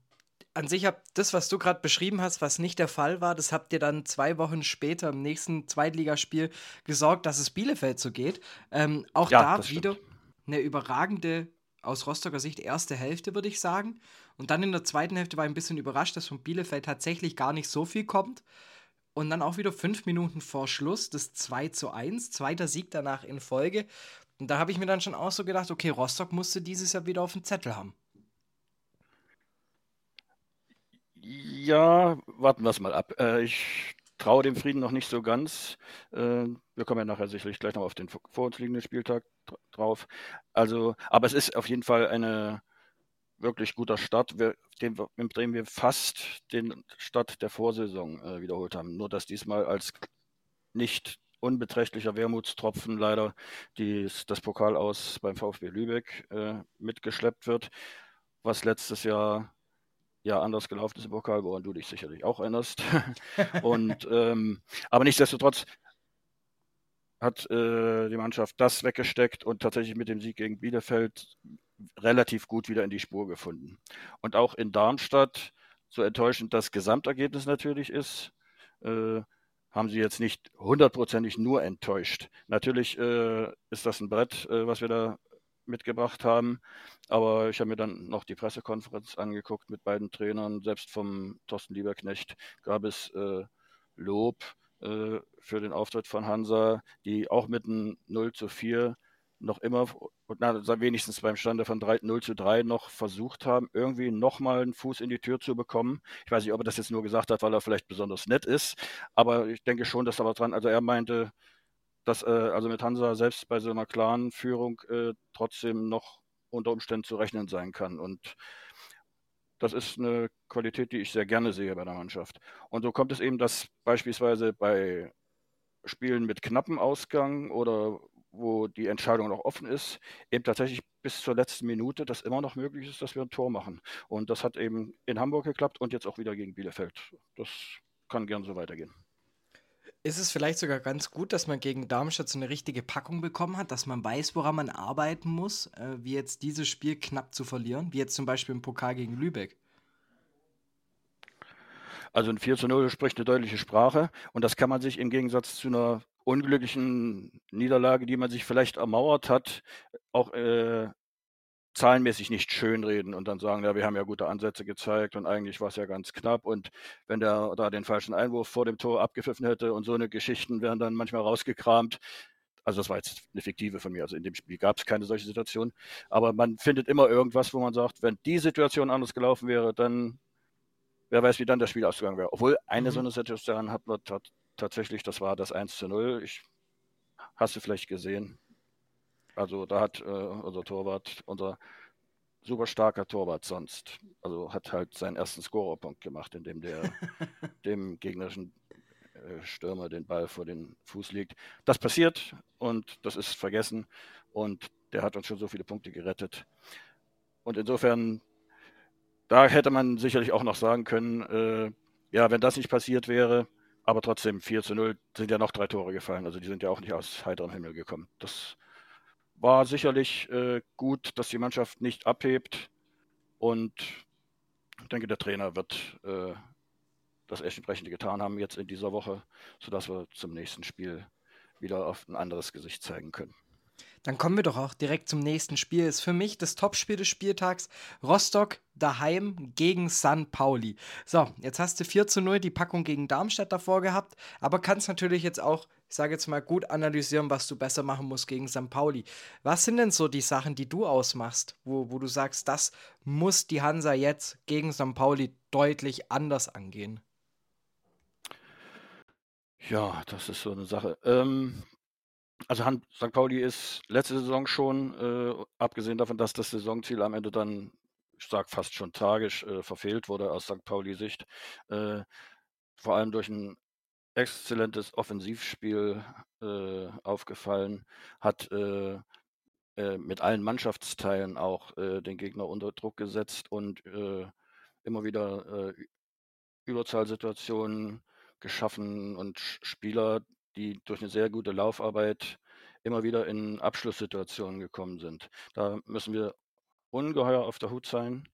an sich habt das, was du gerade beschrieben hast, was nicht der Fall war, das habt ihr dann zwei Wochen später im nächsten Zweitligaspiel gesorgt, dass es Bielefeld so geht. Ähm, auch ja, da wieder eine überragende aus Rostocker Sicht erste Hälfte, würde ich sagen. Und dann in der zweiten Hälfte war ich ein bisschen überrascht, dass von Bielefeld tatsächlich gar nicht so viel kommt. Und dann auch wieder fünf Minuten vor Schluss das 2 zu 1, zweiter Sieg danach in Folge. Und da habe ich mir dann schon auch so gedacht, okay, Rostock musste dieses Jahr wieder auf dem Zettel haben. Ja, warten wir es mal ab. Äh, ich traue dem Frieden noch nicht so ganz. Äh, wir kommen ja nachher sicherlich gleich noch auf den vor uns liegenden Spieltag drauf. Also, aber es ist auf jeden Fall eine wirklich guter Start, mit dem wir fast den Start der Vorsaison äh, wiederholt haben. Nur dass diesmal als nicht unbeträchtlicher Wermutstropfen leider dies, das Pokal aus beim VfB Lübeck äh, mitgeschleppt wird, was letztes Jahr ja anders gelaufen ist im Pokal, woran du dich sicherlich auch erinnerst. und ähm, aber nichtsdestotrotz hat äh, die Mannschaft das weggesteckt und tatsächlich mit dem Sieg gegen Bielefeld relativ gut wieder in die Spur gefunden. Und auch in Darmstadt so enttäuschend das Gesamtergebnis natürlich ist, äh, haben sie jetzt nicht hundertprozentig nur enttäuscht. Natürlich äh, ist das ein Brett, äh, was wir da mitgebracht haben, aber ich habe mir dann noch die Pressekonferenz angeguckt mit beiden Trainern. Selbst vom Thorsten Lieberknecht gab es äh, Lob äh, für den Auftritt von Hansa, die auch mit einem 0 zu 4 noch immer, na, wenigstens beim Stande von 3, 0 zu 3 noch versucht haben, irgendwie nochmal einen Fuß in die Tür zu bekommen. Ich weiß nicht, ob er das jetzt nur gesagt hat, weil er vielleicht besonders nett ist, aber ich denke schon, dass da was dran, also er meinte, dass äh, also mit Hansa selbst bei so einer klaren Führung äh, trotzdem noch unter Umständen zu rechnen sein kann. Und das ist eine Qualität, die ich sehr gerne sehe bei der Mannschaft. Und so kommt es eben, dass beispielsweise bei Spielen mit knappem Ausgang oder wo die Entscheidung noch offen ist, eben tatsächlich bis zur letzten Minute das immer noch möglich ist, dass wir ein Tor machen. Und das hat eben in Hamburg geklappt und jetzt auch wieder gegen Bielefeld. Das kann gern so weitergehen. Ist es vielleicht sogar ganz gut, dass man gegen Darmstadt so eine richtige Packung bekommen hat, dass man weiß, woran man arbeiten muss, äh, wie jetzt dieses Spiel knapp zu verlieren, wie jetzt zum Beispiel im Pokal gegen Lübeck? Also ein 4 zu 0 spricht eine deutliche Sprache und das kann man sich im Gegensatz zu einer unglücklichen Niederlage, die man sich vielleicht ermauert hat, auch äh, zahlenmäßig nicht schönreden und dann sagen, ja, wir haben ja gute Ansätze gezeigt und eigentlich war es ja ganz knapp und wenn der da den falschen Einwurf vor dem Tor abgepfiffen hätte und so eine Geschichten werden dann manchmal rausgekramt. Also das war jetzt eine fiktive von mir, also in dem Spiel gab es keine solche Situation, aber man findet immer irgendwas, wo man sagt, wenn die Situation anders gelaufen wäre, dann wer weiß, wie dann das Spiel ausgegangen wäre. Obwohl eine mhm. so eine Situation hat man tatsächlich, das war das 1 zu 0. Ich, hast du vielleicht gesehen. Also da hat äh, unser Torwart, unser super starker Torwart sonst, also hat halt seinen ersten Scorerpunkt gemacht, indem der dem gegnerischen äh, Stürmer den Ball vor den Fuß legt. Das passiert und das ist vergessen und der hat uns schon so viele Punkte gerettet. Und insofern, da hätte man sicherlich auch noch sagen können, äh, ja, wenn das nicht passiert wäre, aber trotzdem 4 zu 0 sind ja noch drei Tore gefallen. Also die sind ja auch nicht aus heiterem Himmel gekommen. Das war sicherlich äh, gut, dass die Mannschaft nicht abhebt. Und ich denke, der Trainer wird äh, das entsprechende getan haben jetzt in dieser Woche, sodass wir zum nächsten Spiel wieder auf ein anderes Gesicht zeigen können. Dann kommen wir doch auch direkt zum nächsten Spiel. Ist für mich das Topspiel des Spieltags. Rostock daheim gegen San Pauli. So, jetzt hast du 4 zu 0 die Packung gegen Darmstadt davor gehabt, aber kannst natürlich jetzt auch, ich sage jetzt mal, gut analysieren, was du besser machen musst gegen San Pauli. Was sind denn so die Sachen, die du ausmachst, wo, wo du sagst, das muss die Hansa jetzt gegen San Pauli deutlich anders angehen? Ja, das ist so eine Sache. Ähm, also St. Pauli ist letzte Saison schon, äh, abgesehen davon, dass das Saisonziel am Ende dann, ich sag fast schon tragisch, äh, verfehlt wurde aus St. Pauli-Sicht, äh, vor allem durch ein exzellentes Offensivspiel äh, aufgefallen, hat äh, äh, mit allen Mannschaftsteilen auch den Gegner unter Druck gesetzt und immer wieder Überzahlsituationen geschaffen und Spieler, die durch eine sehr gute Laufarbeit immer wieder in Abschlusssituationen gekommen sind. Da müssen wir ungeheuer auf der Hut sein,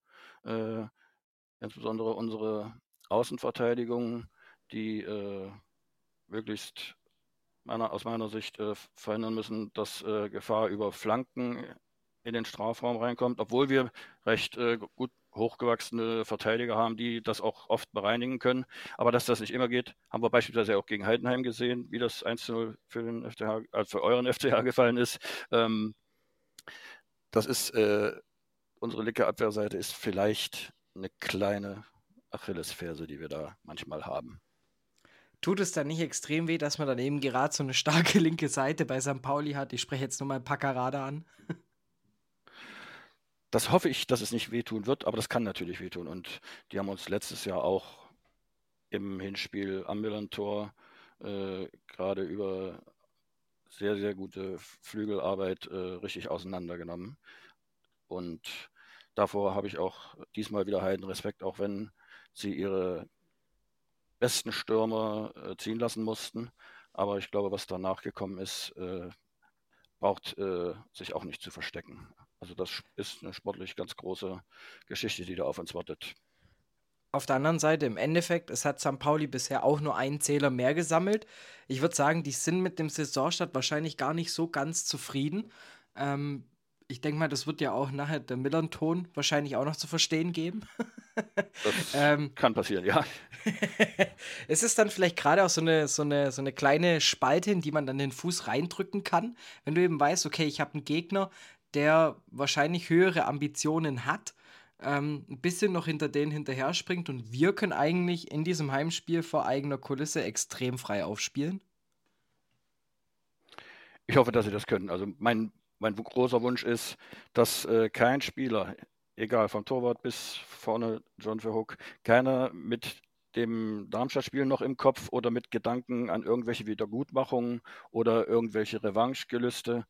äh, insbesondere unsere Außenverteidigung, die äh, möglichst meiner, aus meiner Sicht äh, verhindern müssen, dass äh, Gefahr über Flanken in den Strafraum reinkommt, obwohl wir recht äh, gut hochgewachsene Verteidiger haben, die das auch oft bereinigen können. Aber dass das nicht immer geht, haben wir beispielsweise auch gegen Heidenheim gesehen, wie das 1 0 für, also für euren FCH gefallen ist. Ähm, das ist, äh, unsere linke Abwehrseite ist vielleicht eine kleine Achillesferse, die wir da manchmal haben. Tut es dann nicht extrem weh, dass man dann eben gerade so eine starke linke Seite bei St. Pauli hat? Ich spreche jetzt nur mal Packerada an. Das hoffe ich, dass es nicht wehtun wird, aber das kann natürlich wehtun. Und die haben uns letztes Jahr auch im Hinspiel am Millantor äh, gerade über sehr, sehr gute Flügelarbeit äh, richtig auseinandergenommen. Und davor habe ich auch diesmal wieder heiden Respekt, auch wenn sie ihre besten Stürmer äh, ziehen lassen mussten. Aber ich glaube, was danach gekommen ist, äh, braucht äh, sich auch nicht zu verstecken. Also das ist eine sportlich ganz große Geschichte, die da auf uns wartet. Auf der anderen Seite, im Endeffekt, es hat St. Pauli bisher auch nur einen Zähler mehr gesammelt. Ich würde sagen, die sind mit dem Saisonstart wahrscheinlich gar nicht so ganz zufrieden. Ähm, ich denke mal, das wird ja auch nachher der Millern-Ton wahrscheinlich auch noch zu verstehen geben. Das ähm, kann passieren, ja. es ist dann vielleicht gerade auch so eine, so, eine, so eine kleine Spalte, in die man dann den Fuß reindrücken kann, wenn du eben weißt, okay, ich habe einen Gegner, der wahrscheinlich höhere Ambitionen hat, ähm, ein bisschen noch hinter denen hinterher springt und wir können eigentlich in diesem Heimspiel vor eigener Kulisse extrem frei aufspielen. Ich hoffe, dass sie das können. Also mein, mein großer Wunsch ist, dass äh, kein Spieler, egal vom Torwart bis vorne John Verhook, keiner mit dem Darmstadt-Spiel noch im Kopf oder mit Gedanken an irgendwelche Wiedergutmachungen oder irgendwelche Revanchegelüste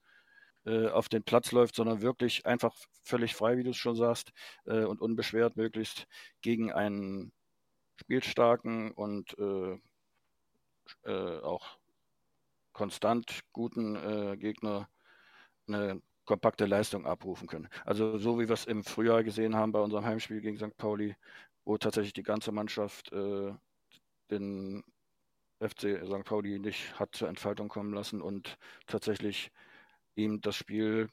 äh, auf den Platz läuft, sondern wirklich einfach völlig frei, wie du es schon sagst, äh, und unbeschwert möglichst gegen einen spielstarken und äh, äh auch konstant guten äh, Gegner eine kompakte Leistung abrufen können. Also so wie wir es im Frühjahr gesehen haben bei unserem Heimspiel gegen St. Pauli, wo tatsächlich die ganze Mannschaft äh, den FC St. Pauli nicht hat zur Entfaltung kommen lassen und tatsächlich ihm das Spiel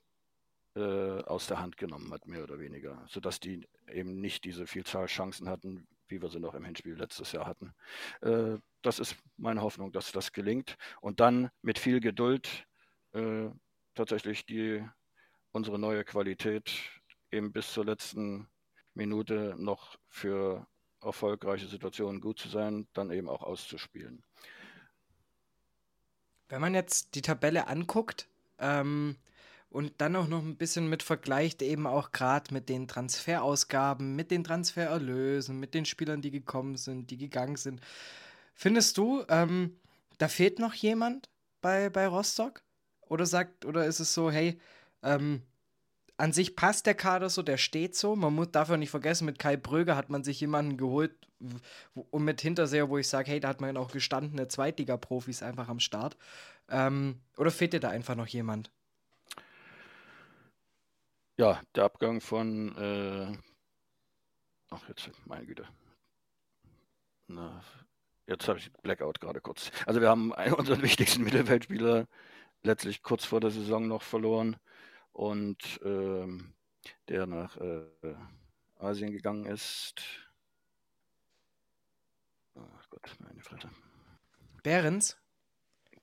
äh, aus der Hand genommen hat, mehr oder weniger, sodass die eben nicht diese Vielzahl Chancen hatten, wie wir sie noch im Hinspiel letztes Jahr hatten. Äh, das ist meine Hoffnung, dass das gelingt und dann mit viel Geduld äh, tatsächlich die, unsere neue Qualität eben bis zur letzten Minute noch für erfolgreiche Situationen gut zu sein, dann eben auch auszuspielen. Wenn man jetzt die Tabelle anguckt ähm, und dann auch noch ein bisschen mit vergleicht, eben auch gerade mit den Transferausgaben, mit den Transfererlösen, mit den Spielern, die gekommen sind, die gegangen sind, findest du, ähm, da fehlt noch jemand bei, bei Rostock? Oder sagt, oder ist es so, hey, ähm, an sich passt der Kader so, der steht so. Man muss dafür nicht vergessen, mit Kai Bröger hat man sich jemanden geholt und mit Hinterseher, wo ich sage, hey, da hat man auch gestandene Zweitliga-Profis einfach am Start. Ähm, oder fehlt dir da einfach noch jemand? Ja, der Abgang von, äh, ach jetzt, meine Güte. Na, jetzt habe ich Blackout gerade kurz. Also wir haben einen unserer wichtigsten Mittelfeldspieler letztlich kurz vor der Saison noch verloren und ähm, der nach äh, Asien gegangen ist. Ach Gott, meine Fresse. Behrens?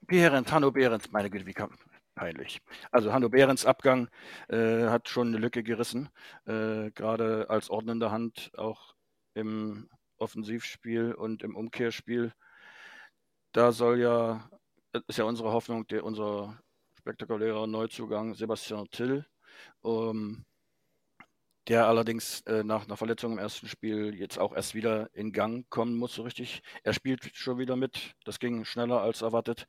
Behrens, Hanno Behrens, meine Güte, wie kam, peinlich. Also Hanno Behrens Abgang äh, hat schon eine Lücke gerissen, äh, gerade als ordnende Hand auch im Offensivspiel und im Umkehrspiel. Da soll ja ist ja unsere Hoffnung, der, unser spektakulärer Neuzugang Sebastian Till, ähm, der allerdings äh, nach einer Verletzung im ersten Spiel jetzt auch erst wieder in Gang kommen muss, so richtig. Er spielt schon wieder mit, das ging schneller als erwartet.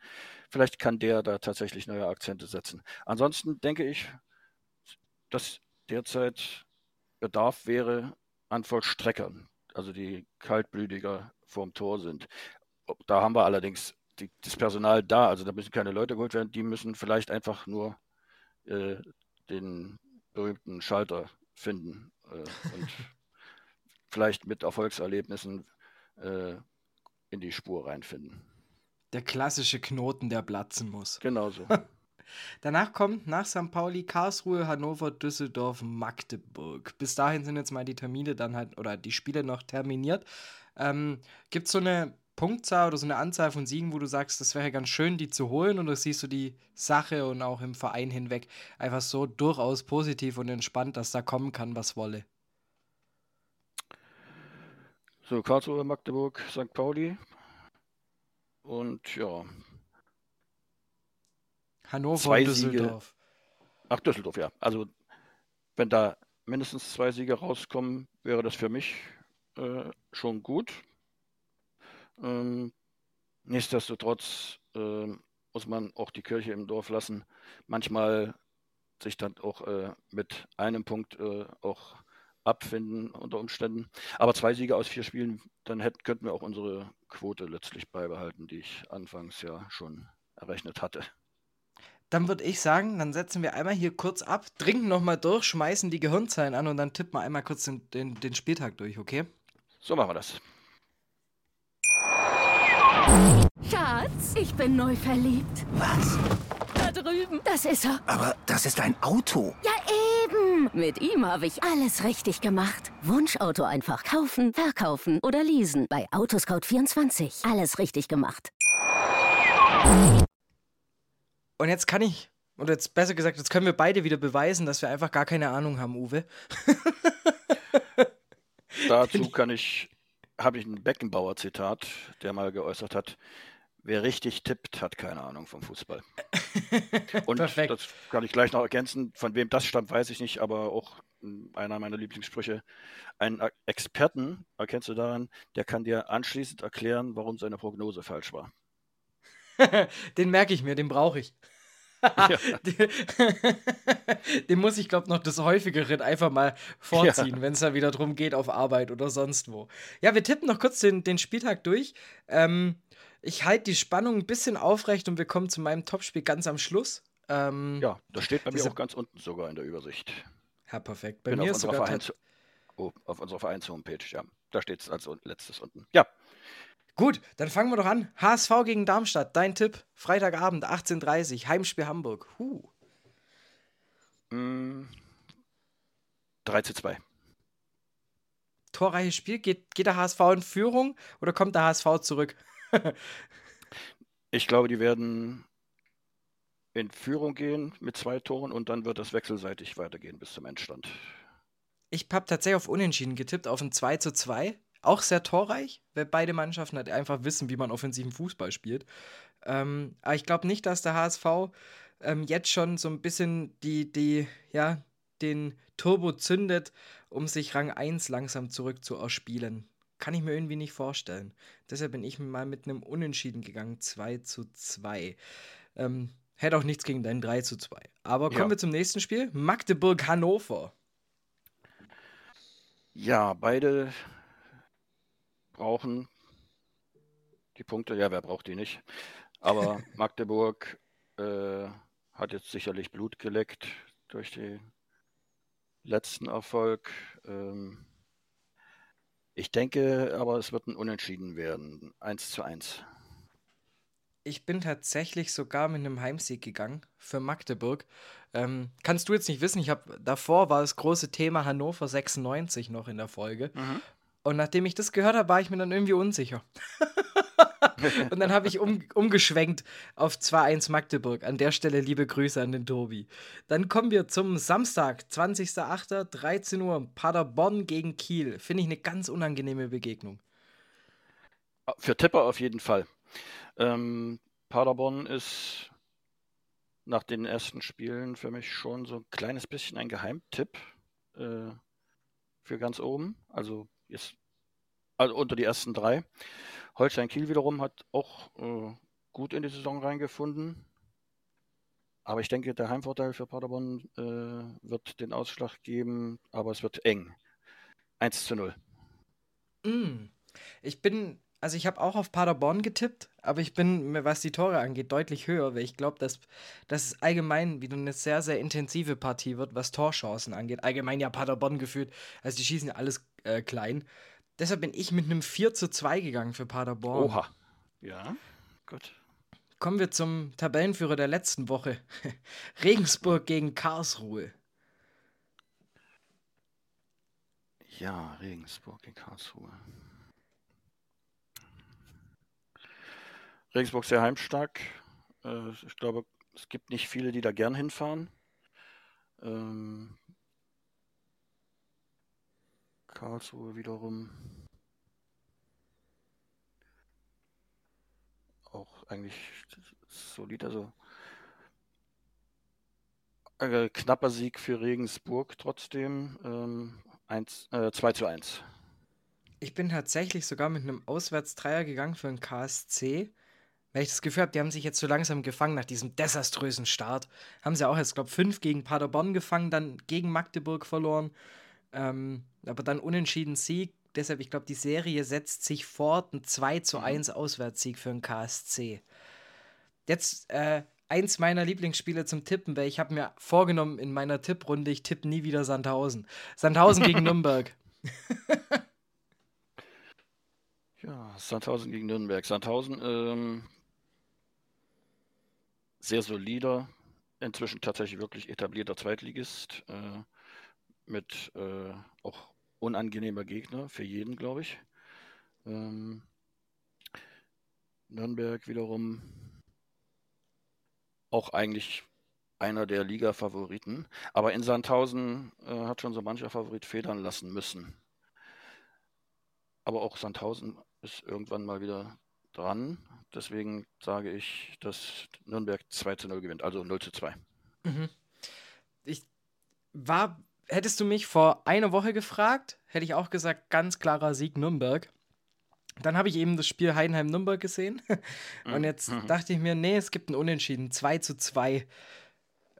Vielleicht kann der da tatsächlich neue Akzente setzen. Ansonsten denke ich, dass derzeit Bedarf wäre an Vollstreckern, also die kaltblütiger vorm Tor sind. Da haben wir allerdings die, das Personal da. Also da müssen keine Leute geholt werden, die müssen vielleicht einfach nur äh, den berühmten Schalter finden äh, und vielleicht mit Erfolgserlebnissen äh, in die Spur reinfinden. Der klassische Knoten, der platzen muss. Genau so. Danach kommt nach St. Pauli Karlsruhe, Hannover, Düsseldorf, Magdeburg. Bis dahin sind jetzt mal die Termine dann halt oder die Spiele noch terminiert. Ähm, Gibt es so eine Punktzahl oder so eine Anzahl von Siegen, wo du sagst, das wäre ganz schön, die zu holen? Oder siehst du die Sache und auch im Verein hinweg einfach so durchaus positiv und entspannt, dass da kommen kann, was wolle? So, Karlsruhe, Magdeburg, St. Pauli. Und ja. Hannover, zwei Düsseldorf. Siege. Ach, Düsseldorf, ja. Also, wenn da mindestens zwei Siege rauskommen, wäre das für mich äh, schon gut. Ähm, nichtsdestotrotz äh, muss man auch die Kirche im Dorf lassen. Manchmal sich dann auch äh, mit einem Punkt äh, auch abfinden unter Umständen. Aber zwei Siege aus vier Spielen, dann hätten, könnten wir auch unsere Quote letztlich beibehalten, die ich anfangs ja schon errechnet hatte. Dann würde ich sagen, dann setzen wir einmal hier kurz ab, trinken nochmal durch, schmeißen die Gehirnzellen an und dann tippen wir einmal kurz den, den, den Spieltag durch, okay? So machen wir das. Schatz, ich bin neu verliebt. Was? Da drüben. Das ist er. Aber das ist ein Auto. Ja, eben. Mit ihm habe ich alles richtig gemacht. Wunschauto einfach kaufen, verkaufen oder leasen. Bei Autoscout24. Alles richtig gemacht. Und jetzt kann ich, oder jetzt besser gesagt, jetzt können wir beide wieder beweisen, dass wir einfach gar keine Ahnung haben, Uwe. Dazu kann ich, habe ich ein Beckenbauer-Zitat, der mal geäußert hat, wer richtig tippt, hat keine Ahnung vom Fußball. Und Perfekt. das kann ich gleich noch ergänzen. Von wem das stammt, weiß ich nicht, aber auch einer meiner Lieblingssprüche. Einen Experten erkennst du daran, der kann dir anschließend erklären, warum seine Prognose falsch war. den merke ich mir, den brauche ich. den, den muss ich, glaube noch des Häufigeren einfach mal vorziehen, wenn es da wieder drum geht auf Arbeit oder sonst wo. Ja, wir tippen noch kurz den, den Spieltag durch. Ähm, ich halte die Spannung ein bisschen aufrecht und wir kommen zu meinem Topspiel ganz am Schluss. Ähm, Ja, das steht bei mir auch ganz unten sogar in der Übersicht. Ja, perfekt. Bei Bin mir auf ist unserer, sogar Vereins oh, auf unserer Vereins-Homepage, ja. Da steht es als letztes unten. Ja, Gut, dann fangen wir doch an. HSV gegen Darmstadt, dein Tipp. Freitagabend, 18.30 Heimspiel Hamburg. Huh. mh, 3 zu 2. Torreiches Spiel. Geht, geht der HSV in Führung oder kommt der HSV zurück? Ich glaube, die werden in Führung gehen mit zwei Toren und dann wird das wechselseitig weitergehen bis zum Endstand. Ich habe tatsächlich auf Unentschieden getippt, auf ein 2 zu 2. Auch sehr torreich, weil beide Mannschaften halt einfach wissen, wie man offensiven Fußball spielt. Ähm, aber ich glaube nicht, dass der HSV ähm, jetzt schon so ein bisschen die, die, ja, den Turbo zündet, um sich Rang 1 langsam zurück zu erspielen. Kann ich mir irgendwie nicht vorstellen. Deshalb bin ich mal mit einem Unentschieden gegangen, 2 zu 2. Ähm, hätte auch nichts gegen dein 3 zu 2. Aber kommen Ja. wir zum nächsten Spiel. Magdeburg-Hannover. Ja, beide brauchen die Punkte. Ja, wer braucht die nicht? Aber Magdeburg äh, hat jetzt sicherlich Blut geleckt durch den letzten Erfolg. Ähm, ich denke aber, es wird ein Unentschieden werden. 1 zu 1. Ich bin tatsächlich sogar mit einem Heimsieg gegangen für Magdeburg. Ähm, kannst du jetzt nicht wissen, ich habe davor war das große Thema Hannover 96 noch in der Folge. Und nachdem ich das gehört habe, war ich mir dann irgendwie unsicher. Und dann habe ich um, umgeschwenkt auf 2-1 Magdeburg. An der Stelle liebe Grüße an den Tobi. Dann kommen wir zum Samstag, 20.08., 13 Uhr, Paderborn gegen Kiel. Finde ich eine ganz unangenehme Begegnung. Für Tipper auf jeden Fall. Ähm, Paderborn ist nach den ersten Spielen für mich schon so ein kleines bisschen ein Geheimtipp äh, für ganz oben. Also jetzt also unter die ersten drei. Holstein Kiel wiederum hat auch äh, gut in die Saison reingefunden. Aber ich denke, der Heimvorteil für Paderborn äh, wird den Ausschlag geben, aber es wird eng. 1 zu 0. Mm. Ich bin, also ich habe auch auf Paderborn getippt, aber ich bin, was die Tore angeht, deutlich höher, weil ich glaube, dass, dass es allgemein wieder eine sehr, sehr intensive Partie wird, was Torchancen angeht. Allgemein ja Paderborn gefühlt, also die schießen ja alles äh, klein. Deshalb bin ich mit einem 4 zu 2 gegangen für Paderborn. Oha. Ja, gut. Kommen wir zum Tabellenführer der letzten Woche. Regensburg gegen Karlsruhe. Ja, Regensburg in Karlsruhe. Regensburg sehr heimstark. Äh, ich glaube, es gibt nicht viele, die da gern hinfahren. Karlsruhe wiederum. Auch eigentlich solid, also äh, knapper Sieg für Regensburg trotzdem. Ähm, 1, äh, 2 zu 1. Ich bin tatsächlich sogar mit einem Auswärtsdreier gegangen für einen KSC, weil ich das Gefühl habe, die haben sich jetzt so langsam gefangen nach diesem desaströsen Start. Haben sie auch jetzt, glaube ich, fünf gegen Paderborn gefangen, dann gegen Magdeburg verloren, ähm, aber dann unentschieden Sieg. Deshalb, ich glaube, die Serie setzt sich fort. Ein 2 zu 1 Auswärtssieg für einen KSC. Jetzt äh, eins meiner Lieblingsspiele zum Tippen, weil ich habe mir vorgenommen in meiner Tipprunde, ich tippe nie wieder Sandhausen. Sandhausen gegen Nürnberg. Sandhausen gegen Nürnberg. Sandhausen, ähm, sehr solider, inzwischen tatsächlich wirklich etablierter Zweitligist, äh, mit äh, auch unangenehmer Gegner für jeden, glaube ich. Ähm, Nürnberg wiederum auch eigentlich einer der Liga-Favoriten. Aber in Sandhausen äh, hat schon so mancher Favorit federn lassen müssen. Aber auch Sandhausen ist irgendwann mal wieder dran. Deswegen sage ich, dass Nürnberg 2 zu 0 gewinnt, also 0 zu 2. Mhm. Ich war, hättest du mich vor einer Woche gefragt, hätte ich auch gesagt, ganz klarer Sieg Nürnberg. Dann habe ich eben das Spiel Heidenheim-Nürnberg gesehen. Und mhm. jetzt mhm. dachte ich mir, nee, es gibt ein Unentschieden. 2 zu 2,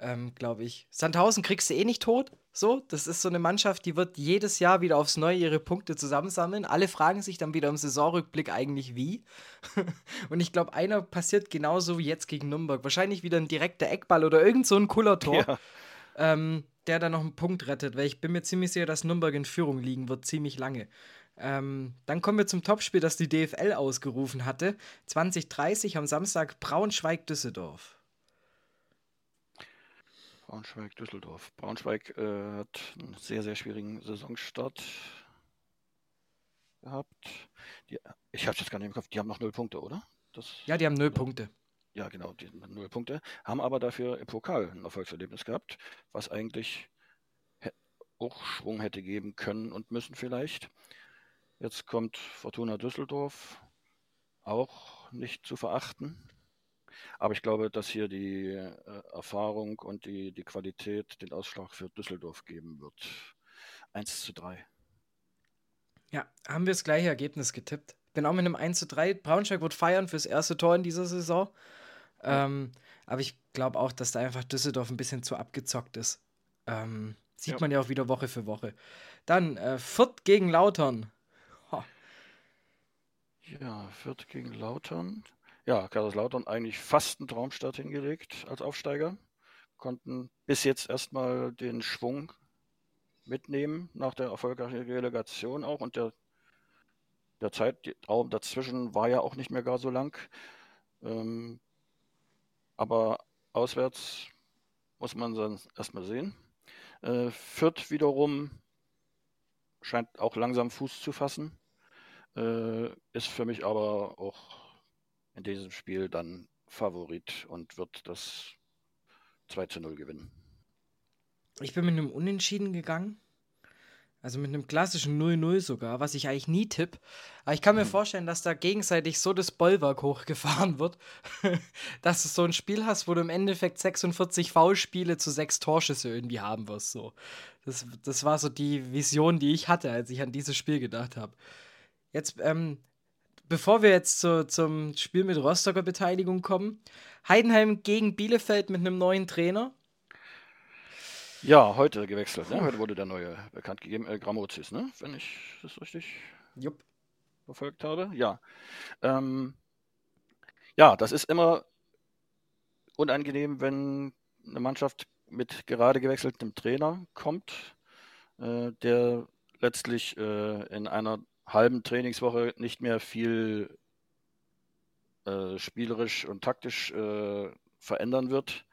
ähm, glaube ich. Sandhausen kriegst du eh nicht tot. So, das ist so eine Mannschaft, die wird jedes Jahr wieder aufs Neue ihre Punkte zusammensammeln. Alle fragen sich dann wieder im Saisonrückblick eigentlich wie. Und ich glaube, einer passiert genauso wie jetzt gegen Nürnberg. Wahrscheinlich wieder ein direkter Eckball oder irgend so ein cooler Tor, ja. ähm, der dann noch einen Punkt rettet. Weil ich bin mir ziemlich sicher, dass Nürnberg in Führung liegen wird, ziemlich lange. Ähm, dann kommen wir zum Topspiel, das die DFL ausgerufen hatte. 2030 am Samstag Braunschweig-Düsseldorf. Braunschweig-Düsseldorf. Braunschweig äh, hat einen sehr, sehr schwierigen Saisonstart gehabt. Die, ich habe es jetzt gar nicht im Kopf, die haben noch null Punkte, oder? Das, ja, die haben null Punkte. Ja, genau, die null Punkte. Haben aber dafür im Pokal ein Erfolgserlebnis gehabt, was eigentlich auch Schwung hätte geben können und müssen vielleicht. Jetzt kommt Fortuna Düsseldorf, auch nicht zu verachten. Aber ich glaube, dass hier die äh, Erfahrung und die, die Qualität den Ausschlag für Düsseldorf geben wird. 1 zu 3. Ja, haben wir das gleiche Ergebnis getippt. Bin auch mit einem 1 zu 3. Braunschweig wird feiern fürs erste Tor in dieser Saison. Ähm, aber ich glaube auch, dass da einfach Düsseldorf ein bisschen zu abgezockt ist. Ähm, sieht ja. man ja auch wieder Woche für Woche. Dann äh, Fürth gegen Lautern. Ja, Fürth gegen Lautern. Ja, Kaiserslautern eigentlich fast einen Traumstart hingelegt als Aufsteiger. Konnten bis jetzt erstmal den Schwung mitnehmen nach der erfolgreichen Relegation auch und der, der Zeitraum dazwischen war ja auch nicht mehr gar so lang. Ähm, aber auswärts muss man dann erstmal sehen. Äh, Fürth wiederum scheint auch langsam Fuß zu fassen. Äh, ist für mich aber auch in diesem Spiel dann Favorit und wird das 2 zu 0 gewinnen. Ich bin mit einem Unentschieden gegangen. Also mit einem klassischen 0-0 sogar, was ich eigentlich nie tippe. Aber ich kann mir mhm. vorstellen, dass da gegenseitig so das Bollwerk hochgefahren wird, dass du so ein Spiel hast, wo du im Endeffekt 46 Foulspiele zu sechs Torschüsse irgendwie haben wirst. So. Das, das war so die Vision, die ich hatte, als ich an dieses Spiel gedacht habe. Jetzt, ähm, bevor wir jetzt zu, zum Spiel mit Rostocker Beteiligung kommen, Heidenheim gegen Bielefeld mit einem neuen Trainer. Ja, heute gewechselt. Ne? Heute wurde der neue bekannt gegeben, äh, Gramozis, ne? wenn ich das richtig Jupp. verfolgt habe. Ja. Ähm, ja, das ist immer unangenehm, wenn eine Mannschaft mit gerade gewechseltem Trainer kommt, äh, der letztlich äh, in einer halben Trainingswoche nicht mehr viel äh, spielerisch und taktisch äh, verändern wird,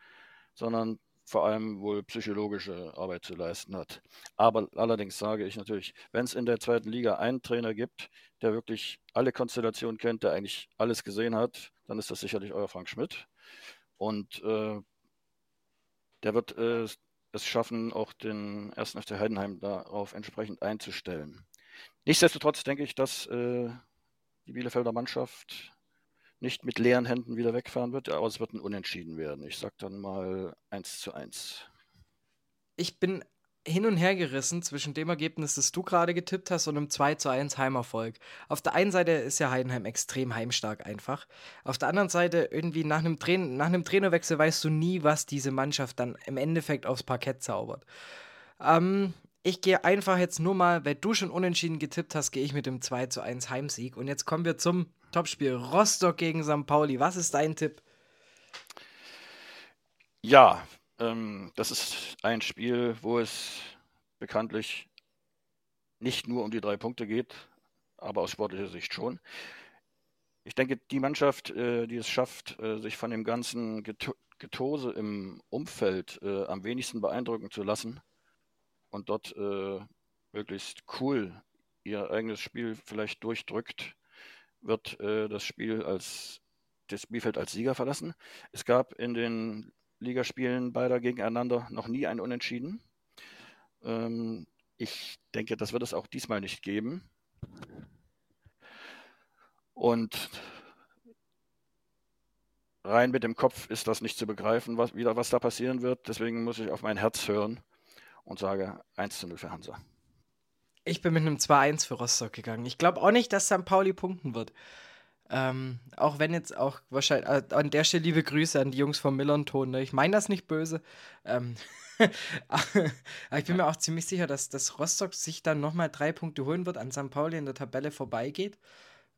sondern vor allem wohl psychologische Arbeit zu leisten hat. Aber allerdings sage ich natürlich, wenn es in der zweiten Liga einen Trainer gibt, der wirklich alle Konstellationen kennt, der eigentlich alles gesehen hat, dann ist das sicherlich euer Frank Schmidt. Und äh, der wird äh, es schaffen, auch den ersten FC Heidenheim darauf entsprechend einzustellen. Nichtsdestotrotz denke ich, dass äh, die Bielefelder Mannschaft nicht mit leeren Händen wieder wegfahren wird, aber es wird ein Unentschieden werden. Ich sage dann mal 1 zu 1. Ich bin hin und her gerissen zwischen dem Ergebnis, das du gerade getippt hast, und einem 2 zu 1 Heimerfolg. Auf der einen Seite ist ja Heidenheim extrem heimstark einfach. Auf der anderen Seite, irgendwie nach einem, Tra nach einem Trainerwechsel weißt du nie, was diese Mannschaft dann im Endeffekt aufs Parkett zaubert. Ähm, ich gehe einfach jetzt nur mal, weil du schon unentschieden getippt hast, gehe ich mit dem 2 zu 1 Heimsieg. Und jetzt kommen wir zum Topspiel. Rostock gegen St. Pauli. Was ist dein Tipp? Ja, ähm, das ist ein Spiel, wo es bekanntlich nicht nur um die drei Punkte geht, aber aus sportlicher Sicht schon. ich denke, die Mannschaft, äh, die es schafft, äh, sich von dem ganzen Geto Getose im Umfeld äh, am wenigsten beeindrucken zu lassen und dort äh, möglichst cool ihr eigenes Spiel vielleicht durchdrückt, wird äh, das Spiel als das Spielfeld als Sieger verlassen. Es gab in den Ligaspielen beider gegeneinander noch nie ein Unentschieden. Ähm, ich denke, das wird es auch diesmal nicht geben. Und rein mit dem Kopf ist das nicht zu begreifen, was, wieder, was da passieren wird. Deswegen muss ich auf mein Herz hören und sage 1 zu 0 für Hansa. Ich bin mit einem 2-1 für Rostock gegangen. Ich glaube auch nicht, dass St. Pauli punkten wird. Ähm, auch wenn jetzt auch wahrscheinlich, äh, an der Stelle liebe Grüße an die Jungs vom Millern-Ton. Ne? Ich meine das nicht böse. Ähm, aber ich bin mir auch ziemlich sicher, dass, dass Rostock sich dann nochmal drei Punkte holen wird, an St. Pauli in der Tabelle vorbeigeht.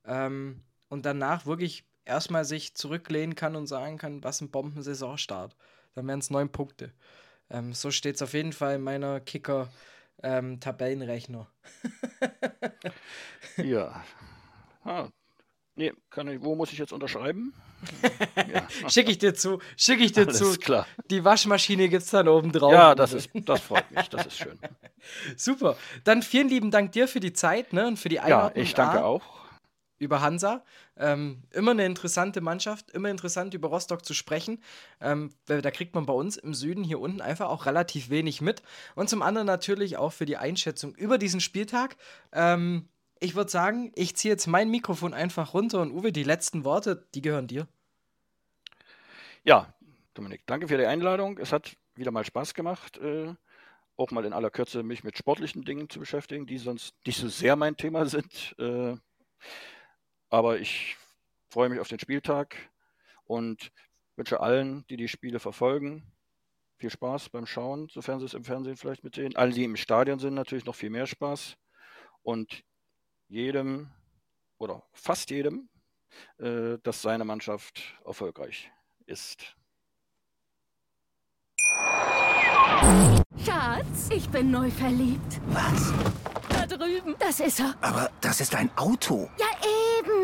Ähm, und danach wirklich erstmal sich zurücklehnen kann und sagen kann, was ein Bombensaisonstart. Dann wären es neun Punkte. Ähm, so steht es auf jeden Fall in meiner Kicker-Tabellenrechner. Ähm, ja. Ah, Nee, kann ich, wo muss ich jetzt unterschreiben? ja. Schicke ich dir zu, schicke ich dir Alles zu. klar. Die Waschmaschine gibt es dann oben drauf. Ja, das, ist, das freut mich, das ist schön. Super. Dann vielen lieben Dank dir für die Zeit ne, und für die Einladung. Ja, ich danke A, auch. Über Hansa. Ähm, immer eine interessante Mannschaft, immer interessant über Rostock zu sprechen. Ähm, da kriegt man bei uns im Süden hier unten einfach auch relativ wenig mit. Und zum anderen natürlich auch für die Einschätzung über diesen Spieltag. Ähm, ich würde sagen, ich ziehe jetzt mein Mikrofon einfach runter und Uwe, die letzten Worte, die gehören dir. Ja, Dominik, danke für die Einladung. Es hat wieder mal Spaß gemacht, äh, auch mal in aller Kürze mich mit sportlichen Dingen zu beschäftigen, die sonst nicht so sehr mein Thema sind. Äh, aber ich freue mich auf den Spieltag und wünsche allen, die die Spiele verfolgen, viel Spaß beim Schauen, sofern sie es im Fernsehen vielleicht mit sehen. Alle, die im Stadion sind, natürlich noch viel mehr Spaß. Und jedem oder fast jedem, äh, dass seine Mannschaft erfolgreich ist. Schatz, ich bin neu verliebt. Was? Da drüben. Das ist er. Aber das ist ein Auto. Ja,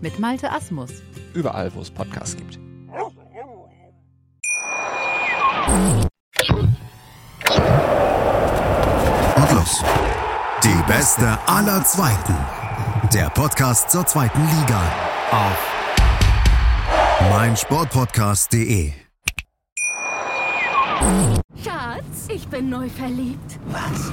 mit Malte Asmus. Überall, wo es Podcasts gibt. Und los. Die beste aller Zweiten. Der Podcast zur zweiten Liga auf meinsportpodcast.de. Schatz, ich bin neu verliebt. Was?